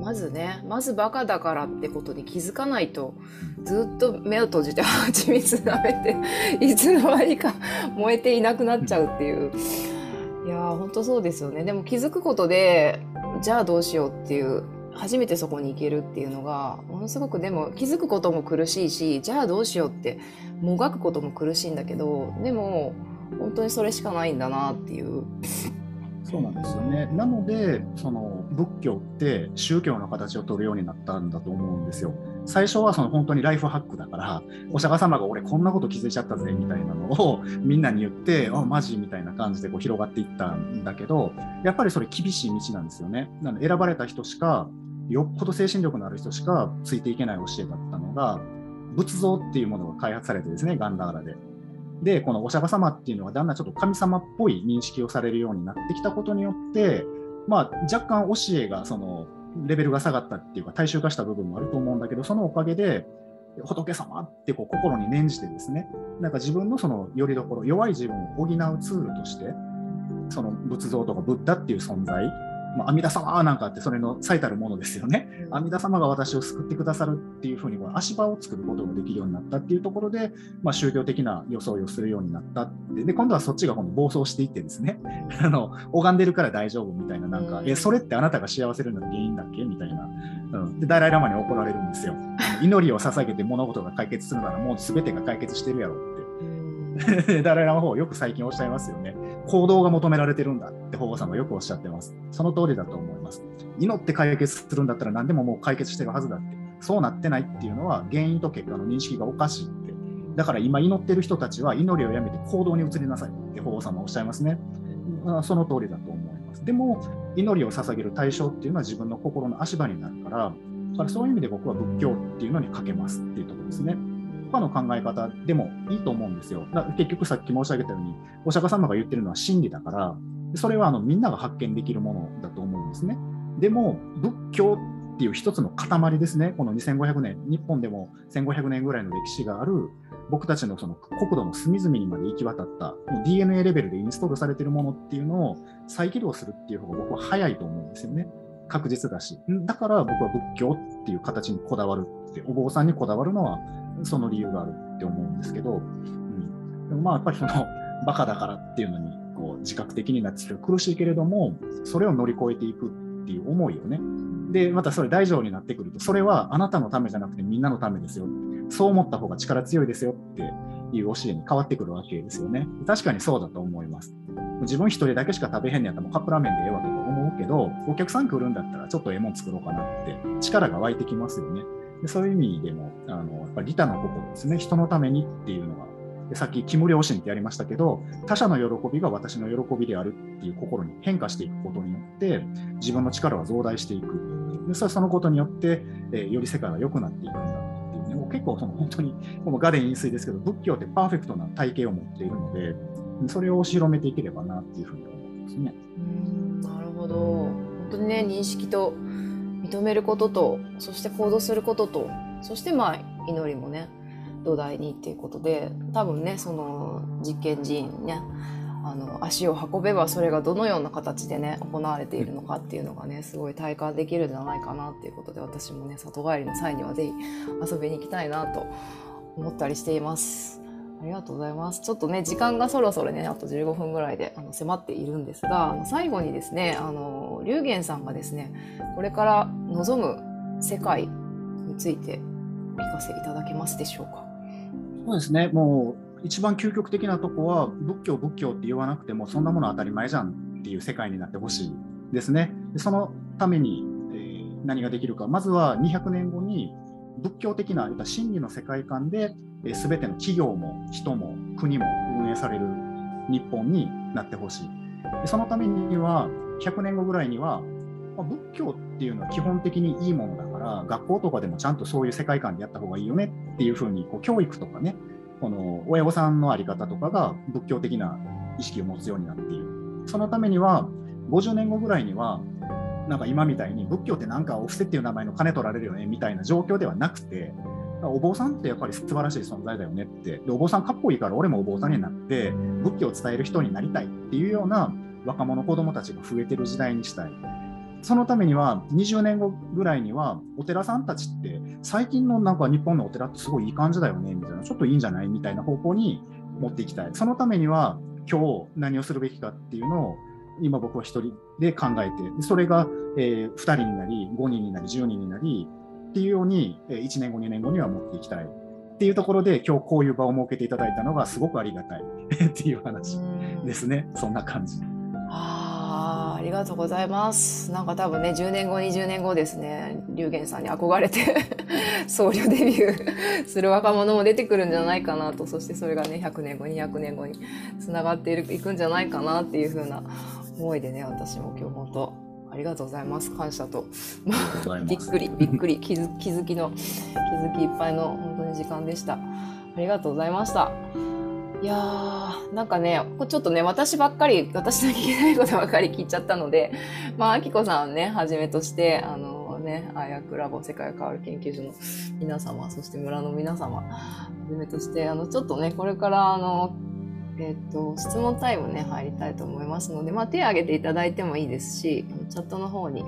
まずねまずバカだからってことに気づかないとずっと目を閉じて蜂蜜舐めて *laughs* いつの間にか *laughs* 燃えていなくなっちゃうっていう。いやーほんとそうですよね。でも気づくことでじゃあどうしようっていう初めてそこに行けるっていうのがものすごくでも気づくことも苦しいしじゃあどうしようってもがくことも苦しいんだけどでも本当にそれしかないんだなっていうそうなんですよね。なので、その仏教って宗教の形を取るようになったんだと思うんですよ。最初はその本当にライフハックだから、お釈迦様が俺こんなこと気づいちゃったぜみたいなのをみんなに言って、あ、マジみたいな感じでこう広がっていったんだけど、やっぱりそれ厳しい道なんですよね。なので選ばれた人しか、よっぽど精神力のある人しかついていけない教えだったのが、仏像っていうものが開発されてですね、ガンダーラで。で、このお釈迦様っていうのはだんだんちょっと神様っぽい認識をされるようになってきたことによって、まあ、若干教えがそのレベルが下がったっていうか大衆化した部分もあると思うんだけど、そのおかげで、仏様ってこう心に念じてですね、なんか自分のそのよりどころ、弱い自分を補うツールとして、その仏像とかブッダっていう存在まあ、阿弥陀様なんかってそれの最たるものですよね。阿弥陀様が私を救ってくださるっていうふうにこう足場を作ることができるようになったっていうところで、まあ、宗教的な装いをするようになったって。で今度はそっちが今度暴走していってですね。*laughs* あの拝んでるから大丈夫みたいななんか、えそれってあなたが幸せるのが原因だっけ？みたいな、うん、でダライ・ラマに怒られるんですよ。祈りを捧げて物事が解決するならもう全てが解決してるやろって。*laughs* ダライ・ラマ法よく最近おっしゃいますよね。行動が求められてるんだって保護さんはよくおっしゃってます。その通りだと思います。祈って解決するんだったら何でももう解決してるはずだって。そうなってないっていうのは原因と結果の認識がおかしいってだから今祈ってる人たちは祈りをやめて行動に移りなさいって法皇様おっしゃいますね。その通りだと思います。でも祈りを捧げる対象っていうのは自分の心の足場になるから、だからそういう意味で僕は仏教っていうのにかけますっていうところですね。他の考え方でもいいと思うんですよ。結局さっき申し上げたように、お釈迦様が言ってるのは真理だから、それはあのみんなが発見できるものだと思うんですね。でも、仏教っていう一つの塊ですね。この2500年、日本でも1500年ぐらいの歴史がある、僕たちのその国土の隅々にまで行き渡った、DNA レベルでインストールされてるものっていうのを再起動するっていう方が僕は早いと思うんですよね。確実だし。だから僕は仏教っていう形にこだわるって、お坊さんにこだわるのはその理由があるって思うんですけど、うん、でもまあやっぱりその *laughs* バカだからっていうのにこう自覚的になって苦しいけれども、それを乗り越えていくっていう思いをね、で、またそれ大乗になってくると、それはあなたのためじゃなくてみんなのためですよ。そう思った方が力強いですよっていう教えに変わってくるわけですよね。確かにそうだと思います。自分一人だけしか食べへんねやったらカップラーメンでええわと思うけど、お客さん来るんだったらちょっとええも作ろうかなって力が湧いてきますよね。でそういう意味でも、あのやっぱり利他の心ですね。人のためにっていうのがでさっき、キム良心ってやりましたけど、他者の喜びが私の喜びであるっていう心に変化していくことによって、自分の力は増大していく。でそのことによって、えー、より世界が良くなっていくんだっていうね、もう結構その本当に、このガデン飲水ですけど、仏教ってパーフェクトな体系を持っているので、それを広めていければなっていうふうに思いますね。ほど。本当にね、認識と認めることと、そして行動することと、そしてまあ祈りもね、土台にっていうことで多分ねその実験人ねあの足を運べばそれがどのような形でね行われているのかっていうのがねすごい体感できるんじゃないかなっていうことで私もね里帰りの際には是非遊びに行きたいなと思ったりしています。ありがとうございます。ちょっとね、時間がそろそろね、あと15分ぐらいであの迫っているんですが、あの最後にですね、あの、龍玄さんがですね、これから望む世界についてお聞かせいただけますでしょうか？そうですね、もう一番究極的なとこは、仏教、仏教って言わなくても、そんなもの当たり前じゃんっていう世界になってほしいですね。そのために、えー、何ができるか、まずは200年後に仏教的な真理の世界観で、えー、全ての企業も人も国も運営される日本になってほしい。でそのためには、100年後ぐらいには、まあ、仏教っていうのは基本的にいいものだから学校とかでもちゃんとそういう世界観でやった方がいいよねっていうふうにこう教育とかねこの親御さんの在り方とかが仏教的な意識を持つようになっているそのためには50年後ぐらいにはなんか今みたいに仏教ってなんかお布施っていう名前の金取られるよねみたいな状況ではなくてお坊さんってやっぱり素晴らしい存在だよねって。でお坊さんかっこいいから俺もお坊さんになって仏教を伝える人になりたいっていうような若者子供たちが増えてる時代にしたい。そのためには20年後ぐらいにはお寺さんたちって最近のなんか日本のお寺ってすごいいい感じだよねみたいなちょっといいんじゃないみたいな方向に持っていきたい。そのためには今日何をするべきかっていうのを今僕は1人で考えてそれが、え2人になり5人になり10人になりっていうように1年後2年後には持っていきたい。っていうところで今日こういう場を設けていただいたのがすごくありがたい。*laughs* っていう話ですね。そんな感じ。ありがとうございます。なんか多分ね、10年後、20年後ですね、龍玄さんに憧れて *laughs* 僧侶デビューする若者も出てくるんじゃないかなと、そしてそれがね、100年後、200年後につながっているいくんじゃないかなっていう風な思いでね、私も今日本当、ありがとうございます。感謝と。びっくり、びっくり、気づ気づきの、気づきいっぱいの本当に時間でした。ありがとうございました。いやー、なんかね、ちょっとね、私ばっかり、私の聞けないことばっかり聞いちゃったので、まあ、あきこさんね、はじめとして、あのね、あやくラボ世界が変わる研究所の皆様、そして村の皆様、はじめとして、あの、ちょっとね、これから、あの、えっ、ー、と、質問タイムね、入りたいと思いますので、まあ、手を挙げていただいてもいいですし、チャットの方に、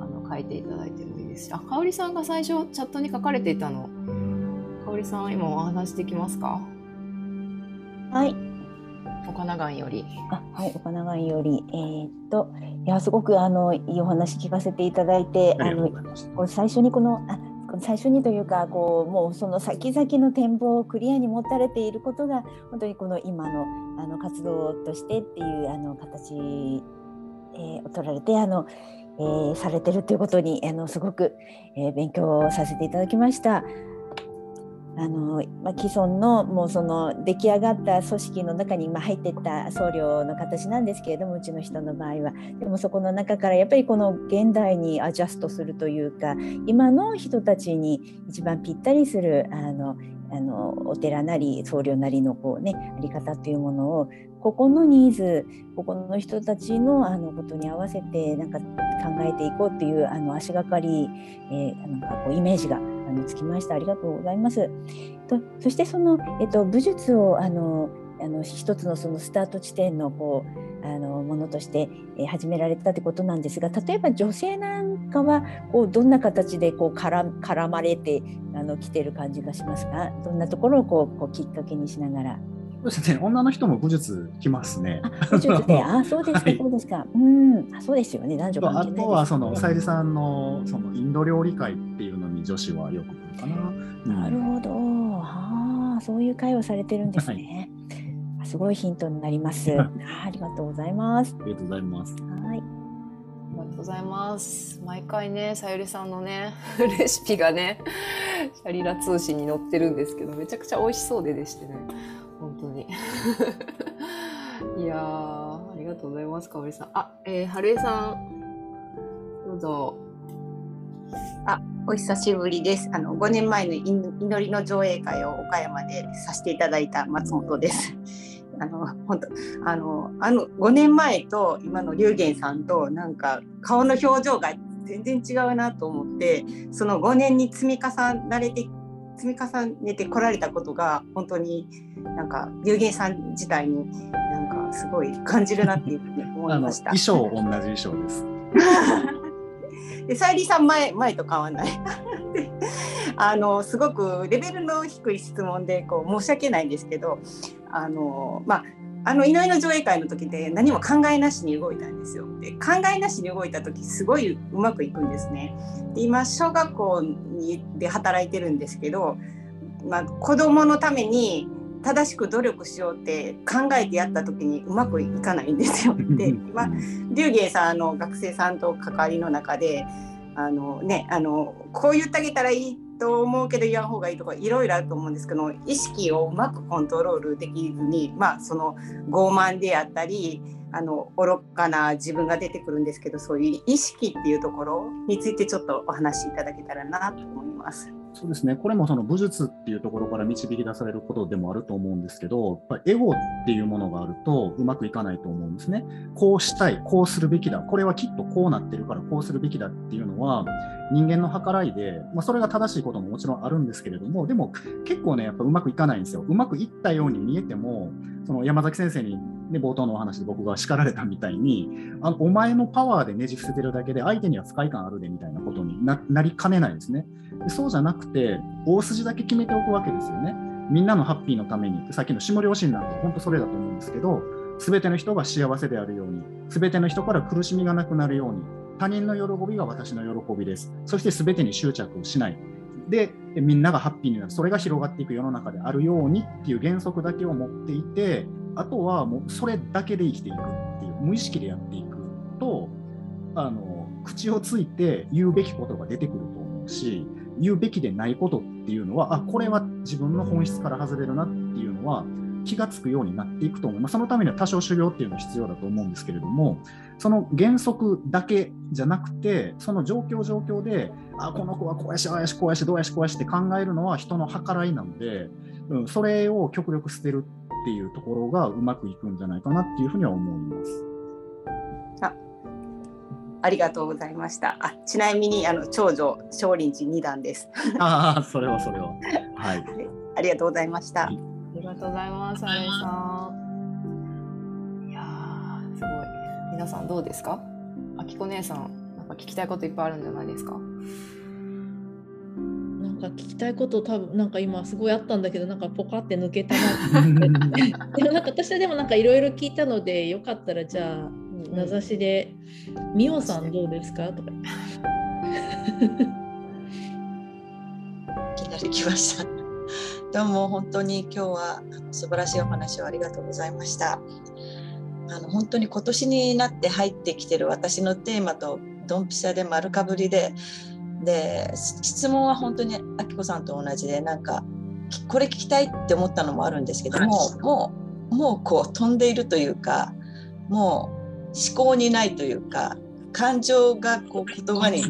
あの、書いていただいてもいいですし、あ、かおりさんが最初、チャットに書かれていたの、かおりさん、今お話できますか？はい。岡永より。あ、はい、岡永より。えー、っと、いや、すごくあのいいお話聞かせていただいて、あのこ最初にこのあ最初にというかこうもうその先々の展望をクリアに持たれていることが本当にこの今のあの活動としてっていうあの形、えー、を取られてあの、えー、されてるということにあのすごく、えー、勉強させていただきました。あのまあ、既存のもうその出来上がった組織の中に今入っていった僧侶の形なんですけれどもうちの人の場合はでもそこの中からやっぱりこの現代にアジャストするというか今の人たちに一番ぴったりするあのあのお寺なり僧侶なりのこう、ね、あり方っていうものをここのニーズここの人たちのあのことに合わせてなんか考えていこうっていうあの足がかり、えー、なんかこうイメージがあのつきましたありがとうございます。とそしてその、えっと、武術をあのあの一つのそのスタート地点のこうあのものとして、え始められたってことなんですが例えば女性なんかはこうどんな形でこう絡絡まれてあの来てる感じがしますか？どんなところをこうこうきっかけにしながら？そうですね、女の人も武術来ますね。武術で、*laughs* あ、そうですか、そうですか。うん、あ、そうですよね、男女関係ない、ね、あとはそのさゆりさんのそのインド料理会っていうのに女子はよく来るかな。なるほど、はあ、そういう会をされてるんですね。はい、すごいヒントになります。あ、ありがとうございます。ありがとうございます。はい。ありがとうございます。毎回ね、さゆりさんのね、*laughs* レシピがね、シャリラ通信に載ってるんですけど、めちゃくちゃ美味しそうででしてね。本当に。いやありがとうございます、かおりさん。あ、えー、春江さん、どうぞ。あ、お久しぶりです。あの5年前の祈りの上映会を岡山でさせていただいた松本です。*laughs* あの本当あのあの5年前と今の龍玄さんとなんか顔の表情が全然違うなと思ってその5年に積み重ねれて積み重ねてこられたことが本当になんか有限さん自体になんかすごい感じるなっていうふうに思いました。衣装同じ衣装です。*laughs* でさゆりさん前前と変わんない *laughs* あのすごくレベルの低い質問でこう申し訳ないんですけどあのまああの祈りの上映会の時で何も考えなしに動いたんですよ。で考えなしに動いた時すごいうまくいくんですね。で今小学校にで働いてるんですけど、まあ、子どものために正しく努力しようって考えてやった時にうまくいかないんですよ。*laughs* で今龍芸さんの学生さんと関わりの中であの、ね、あのこう言ってあげたらいいと思うけど言わん方がいいとかいろいろあると思うんですけど意識をうまくコントロールできずに、まあ、その傲慢であったりあの愚かな自分が出てくるんですけどそういう意識っていうところについてちょっとお話しいただけたらなと思います。そうですね、これもその武術っていうところから導き出されることでもあると思うんですけど、やっぱエゴっていうものがあるとうまくいかないと思うんですね。こうしたい、こうするべきだ、これはきっとこうなってるからこうするべきだっていうのは人間の計らいで、まあ、それが正しいことももちろんあるんですけれども、でも結構ね、やっぱうまくいかないんですよ。うまくいったように見えても、その山崎先生に、ね、冒頭のお話で僕が叱られたみたいにあのお前のパワーでねじ伏せてるだけで相手には不快感あるでみたいなことになりかねないですね。でそうじゃなくて、大筋だけ決めておくわけですよね。みんなのハッピーのためにって、さっきの下良心なんて本当それだと思うんですけど、すべての人が幸せであるように、すべての人から苦しみがなくなるように、他人の喜びが私の喜びです。そしてすべてに執着をしない。で、みんながハッピーになる。それが広がっていく世の中であるようにっていう原則だけを持っていて、あとはもうそれだけで生きていくっていう、無意識でやっていくと、あの口をついて言うべきことが出てくると思うし、言うべきでないことっていうのは、あ、これは自分の本質から外れるなっていうのは気がつくようになっていくと思う。まあ、そのためには多少修行っていうのは必要だと思うんですけれども、その原則だけじゃなくて、その状況状況で、あ、この子はこうやし、ああやし、こうやし、どうやし、こうやしって考えるのは人の計らいなので、うん、それを極力捨てるっていうところがうまくいくんじゃないかなっていうふうには思います。ありがとうございました。あちなみにあの長女少林寺二段です。ああそれはそれは。はい。ありがとうございました。ありがとうございます。あれさん。いやすごい。皆さんどうですか？あきこ姉さんなんか聞きたいこといっぱいあるんじゃないですか？なんか聞きたいこと多分なんか今すごいあったんだけどなんかポカって抜けたな *laughs* でもなんか私はでもなんかいろいろ聞いたのでよかったらじゃあ名指しで「みおさんどうですか?」とか。いきなり来ました。*laughs* どうも本当に今日は素晴らしいお話をありがとうございました。あの本当に今年になって入ってきてる私のテーマとドンピシャで丸かぶりでで質問は本当にあきこさんと同じでなんかこれ聞きたいって思ったのもあるんですけどももうもうこう飛んでいるというかもう思考にないというか感情がこう言葉に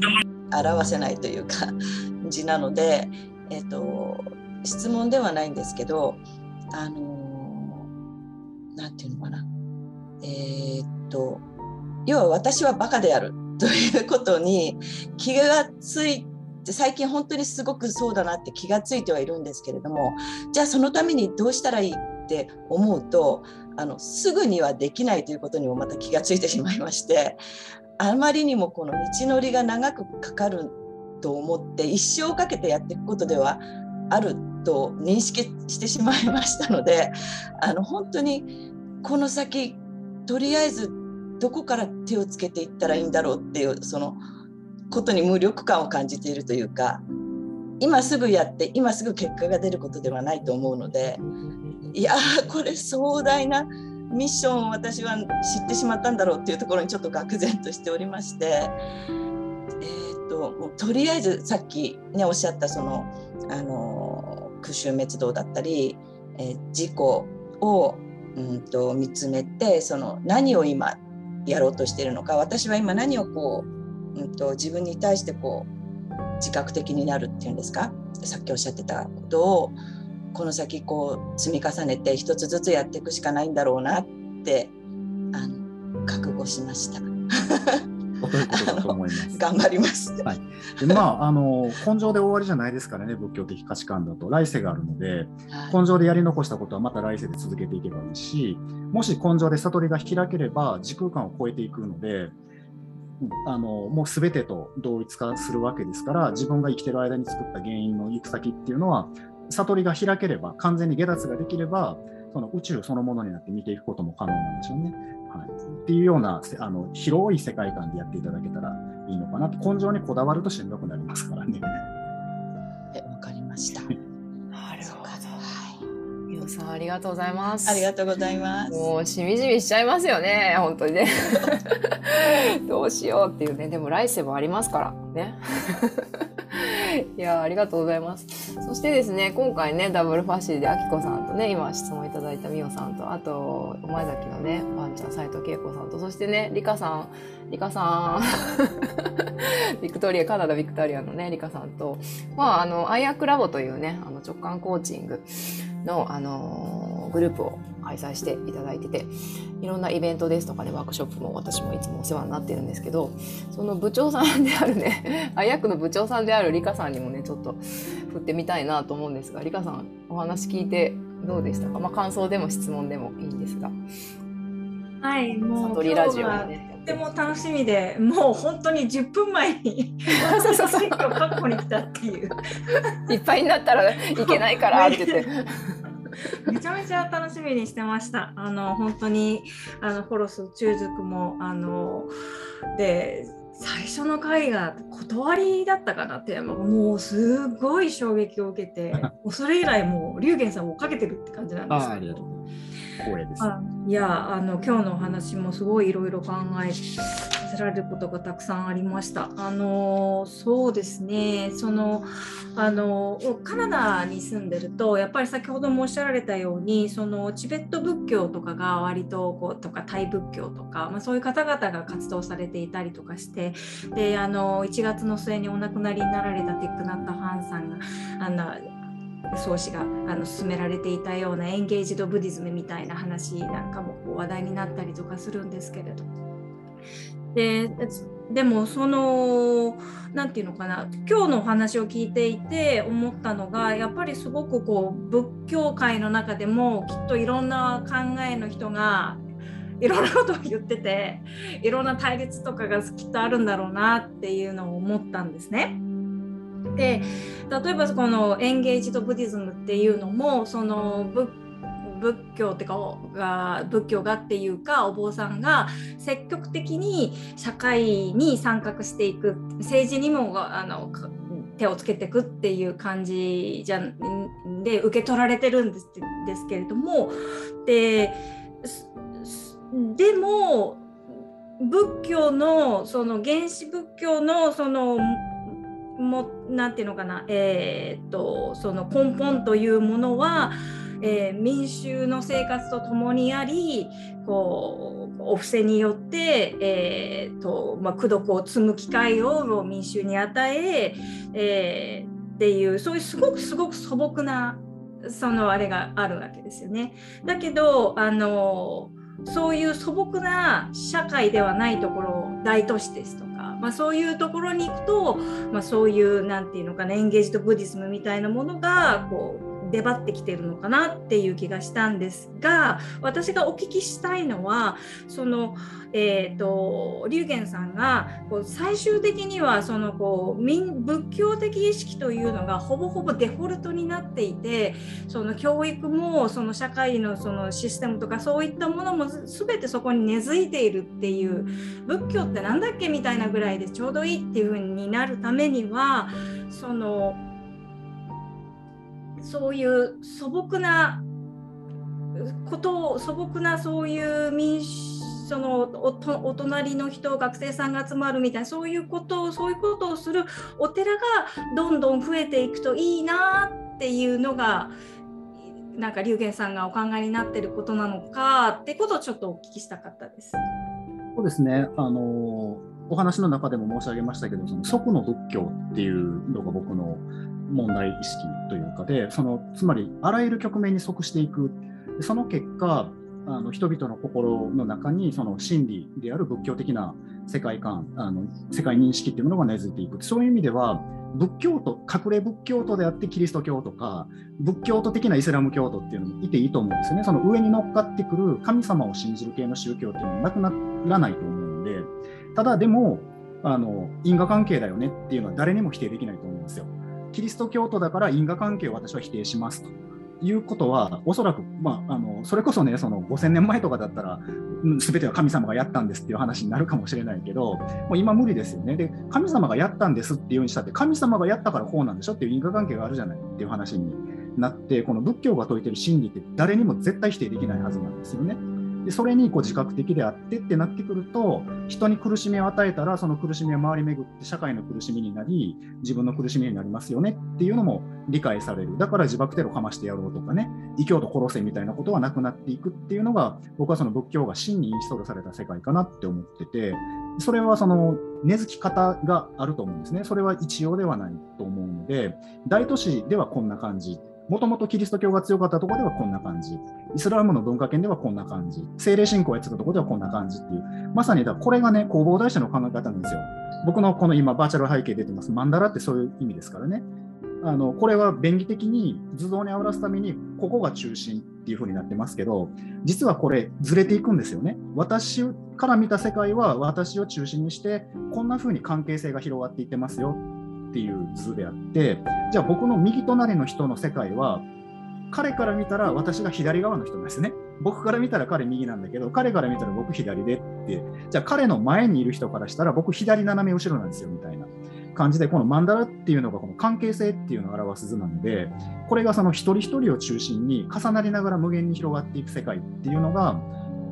表せないというか字なので、えーと、質問ではないんですけどあの何て言うのかな。えー、っと要は私はバカである *laughs* ということに気がついて最近本当にすごくそうだなって気がついてはいるんですけれどもじゃあそのためにどうしたらいいって思うとあのすぐにはできないということにもまた気がついてしまいましてあまりにもこの道のりが長くかかると思って一生かけてやっていくことではあると認識してしまいましたのであの本当にこの先とりあえずどこから手をつけていったらいいんだろうっていうそのことに無力感を感じているというか今すぐやって今すぐ結果が出ることではないと思うのでいやこれ壮大なミッションを私は知ってしまったんだろうっていうところにちょっと愕然としておりまして、えーと、とりあえずさっき、ね、おっしゃったそのあの空襲滅亡だったり、えー、事故を、うんと、見つめてその何を今やろうとしているのか私は今何をこう、うんと、と自分に対してこう自覚的になるっていうんですか？さっきおっしゃってたことをこの先こう積み重ねて一つずつやっていくしかないんだろうなってあの覚悟しました。ということだと思います？*laughs* 頑張ります。はい。でまああの根性で終わりじゃないですからね仏教的価値観だと来世があるので、根性でやり残したことはまた来世で続けていけばいいし、もし根性で悟りが開ければ時空間を超えていくので。あのもう全てと同一化するわけですから自分が生きてる間に作った原因の行く先っていうのは悟りが開ければ、完全に下脱ができれば、その宇宙そのものになって見ていくことも可能なんでしょうね。はい、っていうようなあの広い世界観でやっていただけたらいいのかなと、根性にこだわるとしんどくなりますからね。わかりました。なるほど。みおさん、ありがとうございます。ありがとうございます。もうしみじみしちゃいますよね、本当にね。*laughs* どうしようっていうね、でも来世もありますからね。*laughs* いやありがとうございます。そしてですね、今回ね、ダブルファシーであきこさんとね、今質問いただいたみおさんと、あと、お前崎のね、ワンちゃん、斎藤恵子さんと、そしてね、りかさん、りかさん、*laughs* ビクトリア、カナダビクトリアのね、りかさんと、まあ、あの、アイアクラボというね、あの直感コーチングの、あのグループを開催していただいてていろんなイベントですとかねワークショップも私もいつもお世話になってるんですけどその部長さんであるねあやくの部長さんであるリカさんにもねちょっと振ってみたいなと思うんですがリカさんお話聞いてどうでしたか、まあ、感想でも質問でもいいんですが。はいもう悟りラジオねとても楽しみでもう本当に10分前に私の選挙確保に来たっていう *laughs* いっぱいになったらいけないからって言ってめちゃめちゃ楽しみにしてました。あの本当にあのホロス中塾もあので最初の回が断りだったかなってもうすごい衝撃を受けて *laughs* それ以来もう龍玄さんを追っかけてるって感じなんですけど。光栄です。いやあの今日のお話もすごいいろいろ考えさせられることがたくさんありました。あのそうですねそのあのカナダに住んでるとやっぱり先ほどもおっしゃられたようにそのチベット仏教とかが割とこうとかタイ仏教とか、まあ、そういう方々が活動されていたりとかしてであの1月の末にお亡くなりになられたティックナッタ・ハンさんがあの創始があの進められていたようなエンゲージド・ブディズムみたいな話なんかもこう話題になったりとかするんですけれど。ででもその何て言うのかな今日のお話を聞いていて思ったのがやっぱりすごくこう仏教界の中でもきっといろんな考えの人がいろんなことを言ってていろんな対立とかがきっとあるんだろうなっていうのを思ったんですね。で例えばこのエンゲージド・ブディズムっていうのもその仏教ってかが仏教がっていうかお坊さんが積極的に社会に参画していく政治にもあの手をつけていくっていう感じじゃで受け取られてるんですですけれどもででも仏教のその原始仏教のそのもなんていうのかな、えー、っとその根本というものは、えー、民衆の生活とともにありこうお布施によって、えーとまあ、功徳を積む機会を民衆に与ええー、っていうそういうすごくすごく素朴なそのあれがあるわけですよね。だけどあのそういう素朴な社会ではないところ大都市ですと、まあ、そういうところに行くと、まあ、そういう何て言うのかなエンゲージドブディズムみたいなものがこう出張ってきてるのかなっていう気がしたんですが私がお聞きしたいのはその、えーと、龍玄さんがこう最終的にはそのこう仏教的意識というのがほぼほぼデフォルトになっていてその教育もその社会のそのシステムとかそういったものも全てそこに根付いているっていう仏教って何だっけみたいなぐらいでちょうどいいっていう風になるためにはそのそういう素朴なことを素朴なそういう民主そのお隣の人学生さんが集まるみたいなそういうことをそういうことをするお寺がどんどん増えていくといいなっていうのがなんか龍玄さんがお考えになってることなのかってことをちょっとお聞きしたかったです。そうですねあのお話の中でも申し上げましたけどその即の仏教っていうのが僕の問題意識というかでそのつまりあらゆる局面に即していく。その結果あの人々の心の中にその真理である仏教的な世界観あの世界認識っていうものが根付いていく。そういう意味では仏教徒隠れ仏教徒であってキリスト教とか仏教徒的なイスラム教徒っていうのもいていいと思うんですよね。その上に乗っかってくる神様を信じる系の宗教っていうのもなくならないと思うんで。ただでもあの因果関係だよねっていうのは誰にも否定できないと思うんですよ。キリスト教徒だから因果関係を私は否定しますということは、おそらく、まあ、あのそれこそね、その5000年前とかだったら、すべては神様がやったんですっていう話になるかもしれないけど、もう今無理ですよね。で、神様がやったんですっていうにしたって、神様がやったからこうなんでしょっていう因果関係があるじゃないっていう話になって、この仏教が説いてる真理って誰にも絶対否定できないはずなんですよね。でそれにこう自覚的であってってなってくると人に苦しみを与えたらその苦しみを回り巡って社会の苦しみになり自分の苦しみになりますよねっていうのも理解される。だから自爆テロかましてやろうとかね異教徒殺せみたいなことはなくなっていくっていうのが僕はその仏教が真にインストールされた世界かなって思っててそれはその根付き方があると思うんですね。それは一様ではないと思うので大都市ではこんな感じもともとキリスト教が強かったところではこんな感じ、イスラムの文化圏ではこんな感じ、精霊信仰をやってたところではこんな感じっていう、まさにだこれがね、弘法大師の考え方なんですよ。僕のこの今、バーチャル背景出てます、マンダラってそういう意味ですからね。あのこれは便宜的に図像に合わすために、ここが中心っていう風になってますけど、実はこれ、ずれていくんですよね。私から見た世界は私を中心にして、こんな風に関係性が広がっていってますよっていう図であってじゃあ僕の右隣の人の世界は彼から見たら私が左側の人なんですね。僕から見たら彼右なんだけど、彼から見たら僕左でって、じゃあ彼の前にいる人からしたら僕左斜め後ろなんですよみたいな感じで、このマンダラっていうのがこの関係性っていうのを表す図なので、これがその一人一人を中心に重なりながら無限に広がっていく世界っていうのが、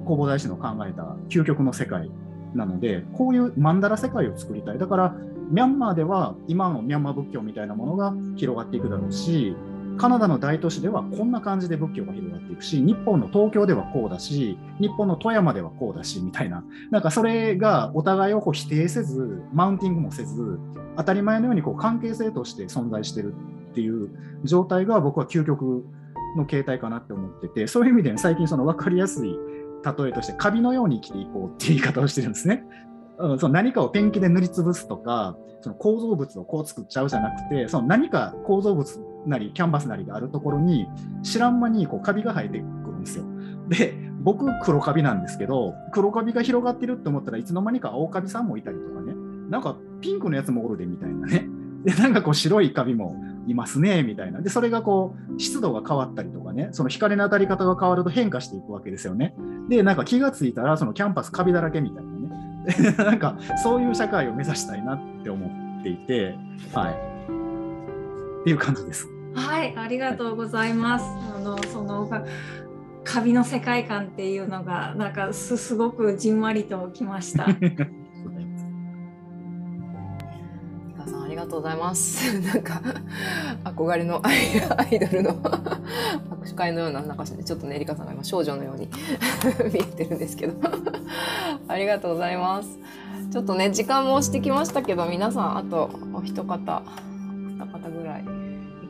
弘法大師の考えた究極の世界なので、こういうマンダラ世界を作りたい。だから、ミャンマーでは今のミャンマー仏教みたいなものが広がっていくだろうし、カナダの大都市ではこんな感じで仏教が広がっていくし、日本の東京ではこうだし、日本の富山ではこうだし、みたいな、なんかそれがお互いをこう否定せず、マウンティングもせず、当たり前のようにこう関係性として存在してるっていう状態が僕は究極の形態かなって思ってて、そういう意味で、ね、最近その分かりやすい例えとしてカビのように生きていこうっていう言い方をしてるんですね。うん、その何かをペンキで塗りつぶすとか、その構造物をこう作っちゃうじゃなくて、その何か構造物なりキャンバスなりがあるところに知らん間にこうカビが生えてくるんですよ。で、僕黒カビなんですけど、黒カビが広がってるって思ったらいつの間にか青カビさんもいたりとかね、なんかピンクのやつもおるでみたいなね。で、なんかこう白いカビもいますねみたいな。で、それがこう湿度が変わったりとかね、その光の当たり方が変わると変化していくわけですよね。で、なんか気がついたらそのキャンパスカビだらけみたいな。*laughs* なんかそういう社会を目指したいなって思っていて、はい、っていう感じです。はい、ありがとうございます。あのそのカビの世界観っていうのがなんかすすごくじんわりときました。*laughs* さんありがととうございます。*laughs* なんか、憧れのアイドルの握手会のような、なんかちょっとね、リカさんが今少女のように見えてるんですけど。ありがとうございます。ちょっとね、時間も押してきましたけど、皆さん、あとお一方、二方ぐらいい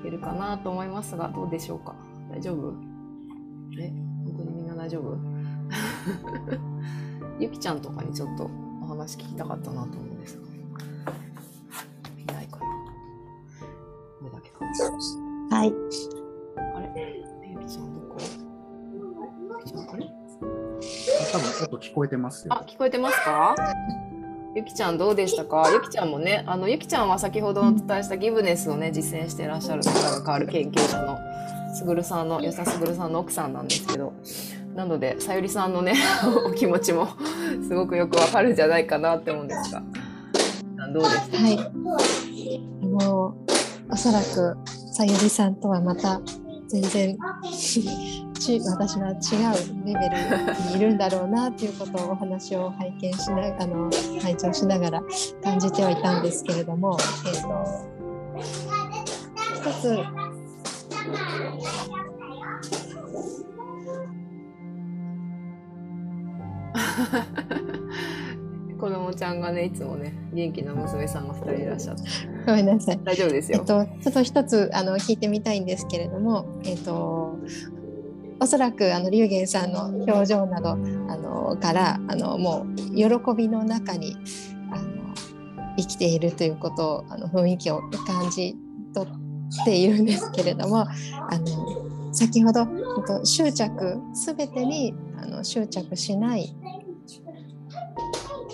けるかなと思いますが、どうでしょうか？大丈夫？え、本当にみんな大丈夫？*laughs* ゆきちゃんとかにちょっとお話聞きたかったなと思うんですが。いないかな。これだけか。はい。音聞こえてますよ。あ、聞こえてますか？ゆきちゃんどうでしたか？ゆきちゃんもね、あの、ゆきちゃんは先ほどお伝えしたギブネスをね、実践していらっしゃる方が変わる研究者のすぐるさんの、よさすぐるさんの奥さんなんですけど、なので、さゆりさんのね、*laughs* お気持ちもすごくよくわかるんじゃないかなって思うんですが、どうでした？はい。あの、おそらく、さゆりさんとはまた全然ち私は違うレベルにいるんだろうなっていうことをお話を拝見しなあの拝聴しながら感じてはいたんですけれども、えー、と一つ。*laughs* 子供ちゃんがねいつもね元気な娘さんが2人いらっしゃって。ごめんなさい。大丈夫ですよ、えっと、ちょっと一つあの聞いてみたいんですけれども、えっと、おそらくあの龍玄さんの表情などあのからあのもう喜びの中にあの生きているということをあの雰囲気を感じ取っているんですけれどもあの先ほど、と、執着全てにあの執着しない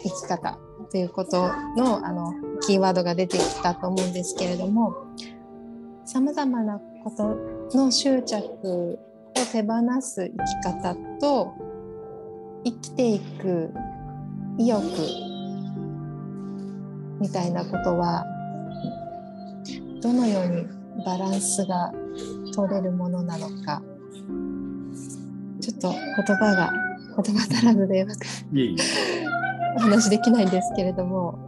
生き方ということのあのキーワードが出てきたと思うんですけれどもさまざまなことの執着手放す生き方と生きていく意欲みたいなことはどのようにバランスが取れるものなのかちょっと言葉が言葉足らずでうまく。お話できないんですけれどもはい。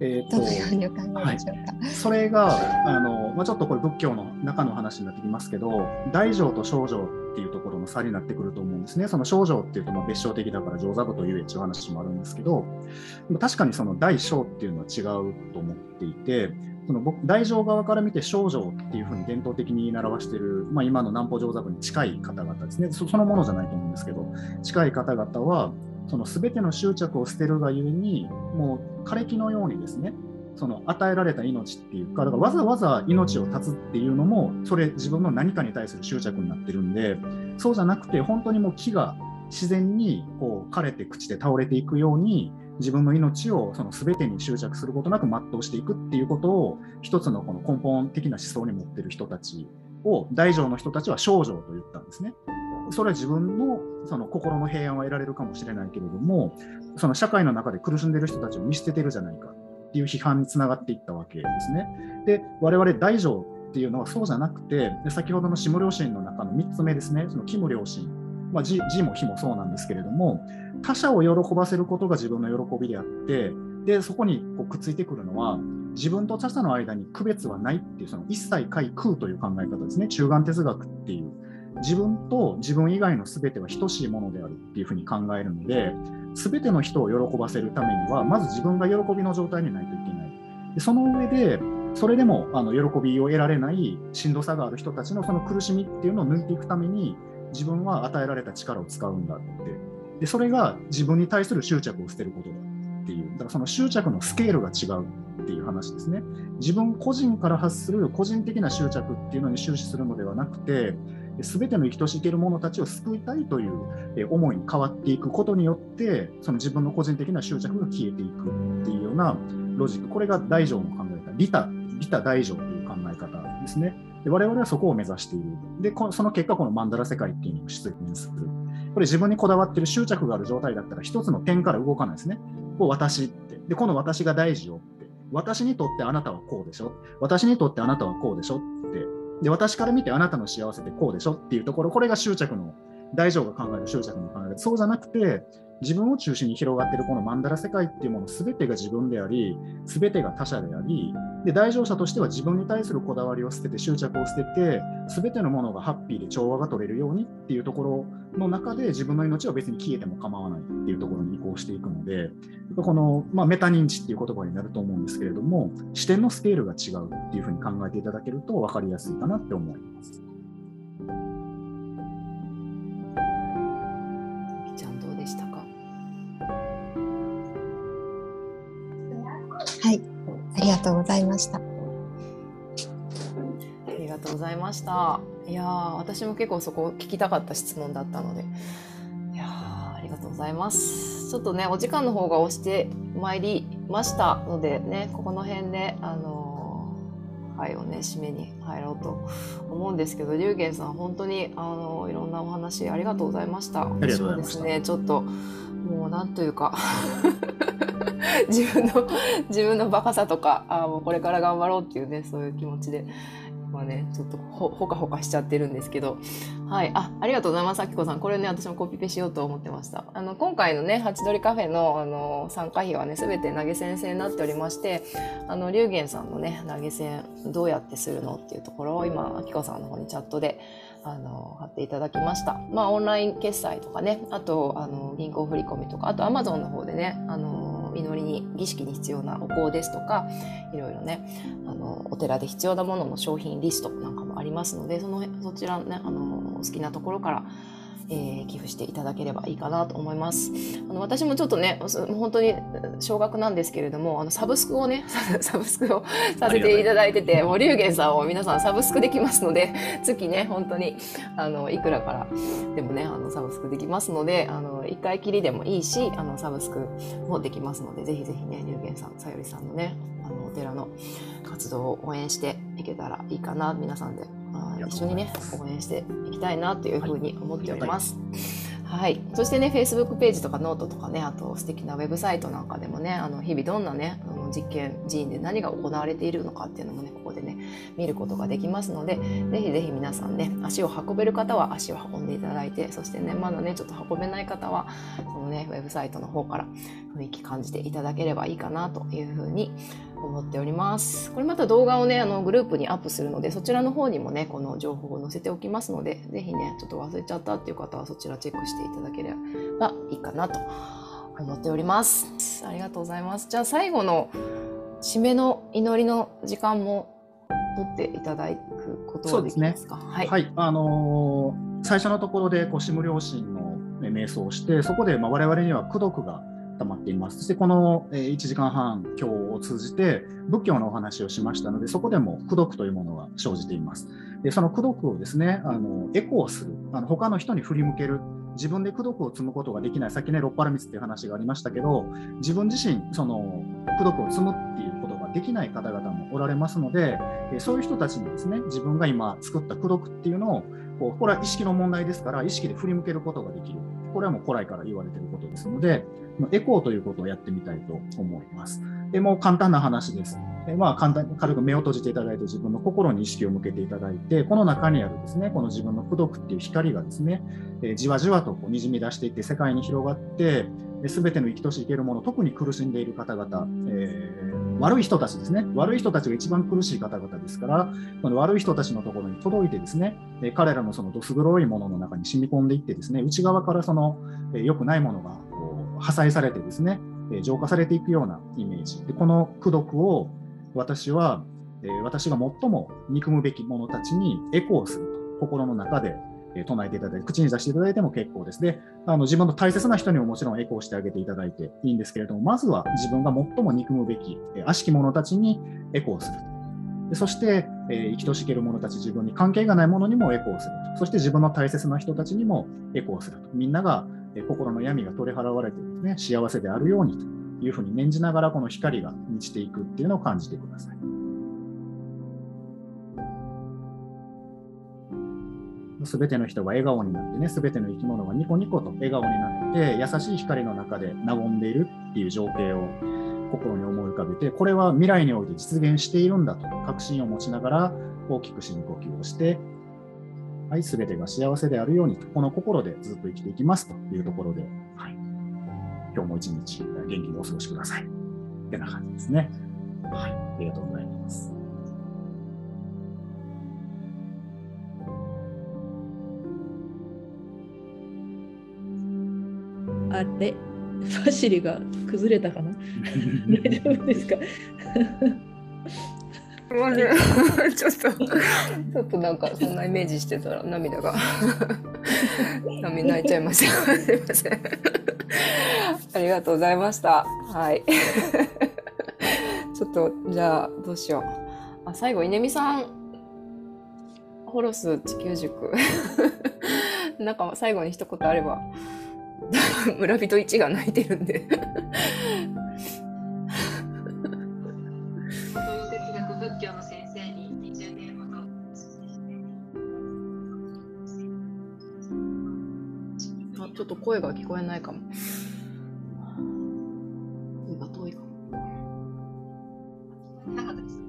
えーとどのようにお考えでしょうか？それがあの、まあ、ちょっとこれ仏教の中の話になってきますけど大乗と小乗っていうところの差になってくると思うんですね。その小乗っていうとまあ別称的だから上座部という話もあるんですけど確かにその大小っていうのは違うと思っていてその僕大乗側から見て小乗っていうふうに伝統的に習わしている、まあ、今の南方上座部に近い方々ですねそそのものじゃないと思うんですけど近い方々はその全ての執着を捨てるがゆえにもう枯れ木のようにですねその与えられた命っていうか、だからわざわざ命を絶つっていうのも、それ自分の何かに対する執着になってるんで、そうじゃなくて、本当にもう木が自然にこう枯れて朽ちて倒れていくように、自分の命をその全てに執着することなく全うしていくっていうことを、一つのこの根本的な思想に持ってる人たちを、大乗の人たちは少女と言ったんですね。それは自分のその心の平安は得られるかもしれないけれども、その社会の中で苦しんでる人たちを見捨ててるじゃないかっていう批判につながっていったわけですね。で、我々大乗っていうのはそうじゃなくて、先ほどの下良心の中の3つ目ですね、その気無良心、まあ、字も非もそうなんですけれども、他者を喜ばせることが自分の喜びであって、でそこにこうくっついてくるのは、自分と他者の間に区別はないっていう、その一切解空という考え方ですね、中間哲学っていう。自分と自分以外の全ては等しいものであるっていうふうに考えるので、全ての人を喜ばせるためには、まず自分が喜びの状態にないといけない。でその上で、それでもあの喜びを得られないしんどさがある人たちのその苦しみっていうのを抜いていくために、自分は与えられた力を使うんだって。で、それが自分に対する執着を捨てることだっていう。だからその執着のスケールが違うっていう話ですね。自分個人から発する個人的な執着っていうのに終始するのではなくて、すべての生きとし生ける者たちを救いたいという思いに変わっていくことによって、その自分の個人的な執着が消えていくっていうようなロジック、これが大乗の考え方、利他、利他大乗という考え方ですね。で我々はそこを目指している。で、こその結果、このマンダラ世界っていうのを出現する。これ自分にこだわってる執着がある状態だったら、一つの点から動かないですね。こう私って。で、この私が大事よって。私にとってあなたはこうでしょ。私にとってあなたはこうでしょって。で、私から見てあなたの幸せってこうでしょっていうところ、これが執着の大乗が考える執着の考え方。そうじゃなくて自分を中心に広がっているこの曼荼羅世界っていうもの全てが自分であり全てが他者でありで大乗者としては自分に対するこだわりを捨てて執着を捨てて全てのものがハッピーで調和が取れるようにっていうところの中で自分の命は別に消えても構わないっていうところに移行していくのでこの、まあ、メタ認知っていう言葉になると思うんですけれども視点のスケールが違うっていうふうに考えていただけると分かりやすいかなって思います。はいありがとうございました。ありがとうございました。いや私も結構そこ聞きたかった質問だったので、いやありがとうございます。ちょっとね、お時間の方が押してまいりましたのでね、ここの辺で、あのー、会をね、締めに入ろうと思うんですけど、龍玄さん、本当に、あのー、いろんなお話ありがとうございました。私もですね、ちょっと、もうなんというか自分の自分のバカさとかあもうこれから頑張ろうっていうねそういう気持ちではね、ちょっとほほかほかしちゃってるんですけど、はい。あ、ありがとうございます、あきこさん。これね、私もコピペしようと思ってました。あの、今回のね、ハチドリカフェの、あの、参加費はね、すべて投げ銭制になっておりまして、あの、龍玄さんのね、投げ銭、どうやってするのっていうところを今、あきこさんの方にチャットで、あの、貼っていただきました。まあ、オンライン決済とかね、あと、あの、銀行振込とか、あと、アマゾンの方でね、あの、祈りに儀式に必要なお香ですとかいろいろねあのお寺で必要なものの商品リストなんかもありますのでそのそちらのねあの好きなところからえー、寄付していただければいいかなと思います。あの私もちょっとね、本当に少額なんですけれども、あのサブスクをね、*laughs* サブスクをさせていただいてて、もう龍玄さんを皆さんサブスクできますので、月ね、本当に、あの、いくらからでもね、あの、サブスクできますので、あの、一回きりでもいいし、あの、サブスクもできますので、ぜひぜひね、龍玄さん、さよりさんのね、あの、お寺の活動を応援していけたらいいかな、皆さんで一緒にね応援していきたいなというふうに思っております。はい、はい、そしてね Facebook ページとかノートとかねあと素敵なウェブサイトなんかでもねあの日々どんなねあの実験寺院で何が行われているのかっていうのもねここでね見ることができますのでぜひぜひ皆さんね足を運べる方は足を運んでいただいてそしてねまだねちょっと運べない方はそのねウェブサイトの方から雰囲気感じていただければいいかなというふうに思っております。これまた動画をね、あのグループにアップするので、そちらの方にもね、この情報を載せておきますので、ぜひね、ちょっと忘れちゃったっていう方はそちらチェックしていただければいいかなと思っております。ありがとうございます。じゃあ最後の締めの祈りの時間も取っていただくことはできますか？すね、はい、はい、あのー、最初のところでこうシム良心の瞑想をして、そこでまあ我々には功徳が溜まっています。そしてこの1時間半今日を通じて仏教のお話をしましたので、そこでも功徳というものが生じています。でその功徳をですね、あのエコーする、あの他の人に振り向ける、自分で功徳を積むことができない、さっきね、六波羅蜜っていう話がありましたけど、自分自身、その功徳を積むっていうことができない方々もおられますので、そういう人たちにですね、自分が今作った功徳っていうのをこうこれは意識の問題ですから、意識で振り向けることができる。これはもう古来から言われていることですので、エコーということをやってみたいと思います。でもう簡単な話です。でまあ、簡単に軽く目を閉じていただいて自分の心に意識を向けていただいてこの中にあるですねこの自分の功徳っていう光がですね、えー、じわじわとこうにじみ出していって世界に広がってすべての生きとし生けるもの特に苦しんでいる方々、えー、悪い人たちですね悪い人たちが一番苦しい方々ですからこの悪い人たちのところに届いてですね、彼らのそのどす黒いものの中に染み込んでいってですね内側からその良、くないものが破砕されてですね、え浄化されていくようなイメージ。でこの功徳を私は、え私が最も憎むべき者たちにエコーすると、心の中で唱えていただいて、口に出していただいても結構ですね。あの自分の大切な人にももちろんエコーしてあげていただいていいんですけれども、まずは自分が最も憎むべき悪しき者たちにエコーすると。でそして、えー、生きとしける者たち、自分に関係がない者にもエコーすると。そして自分の大切な人たちにもエコーすると。みんなが心の闇が取り払われてですね、幸せであるようにというふうに念じながらこの光が満ちていくっていうのを感じてください。すべての人が笑顔になってね、すべての生き物がニコニコと笑顔になって、優しい光の中で和んでいるっていう情景を心に思い浮かべて、これは未来において実現しているんだと確信を持ちながら大きく深呼吸をして、はい、すべてが幸せであるようにと、この心でずっと生きていきますというところで、はい、今日も一日元気にお過ごしください。ってな感じですね。はい、ありがとうございます。あれ、ファシリが崩れたかな？*laughs* 大丈夫ですか？*laughs* ちょっと、ちょっとなんかそんなイメージしてたら涙が *laughs* 涙泣いちゃいました。*laughs* すいません。ありがとうございました。はい。ちょっとじゃあどうしよう。あ最後稲見さん、ホロス地球塾。なんか最後に一言あれば。村人一が泣いてるんで。仏教の先生に20年ほどあちょっと声が聞こえないかも。声が遠いかも。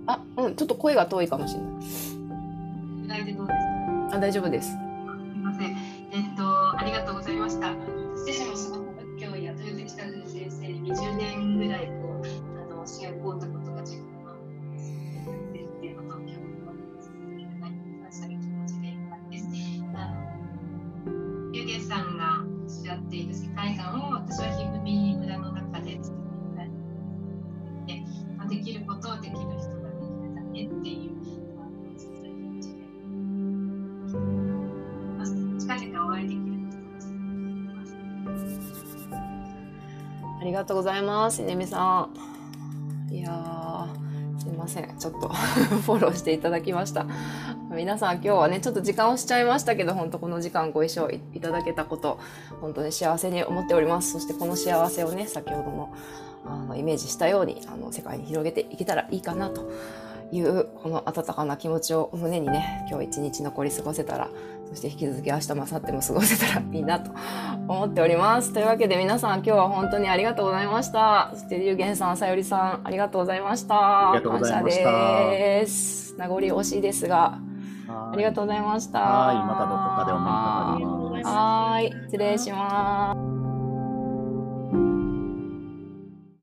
あ、うん、ちょっと声が遠いかもしれない。大でどうですか？あ、大丈夫です。すみません。えっと、ありがとうございました。私もすごく仏教や豊崎和先生に20年ぐらいこうあの教えを請うたこいる世界観を私はひぐみ村の中で作っていただいて、まあ、できることをできる人ができるだけっていうあのそういう気持ちで。近々お会いできるありがとうございます、ねみさん。いやません。ちょっと *laughs* フォローしていただきました。皆さん今日はね、ちょっと時間をしちゃいましたけど、本当この時間ご一緒いただけたこと、本当に幸せに思っております。そしてこの幸せをね、先ほどのあのイメージしたように、あの世界に広げていけたらいいかなという、この温かな気持ちを胸にね、今日一日残り過ごせたら、そして引き続き明日も明後日も過ごせたらいいなと思っております。というわけで皆さん今日は本当にありがとうございました。そして龍玄さん、さよりさん、ありがとうございました。ありがとうございました感謝です。名残惜しいですが、ありがとうございました。はい、またどこかでお目にかかります。はい、失礼します。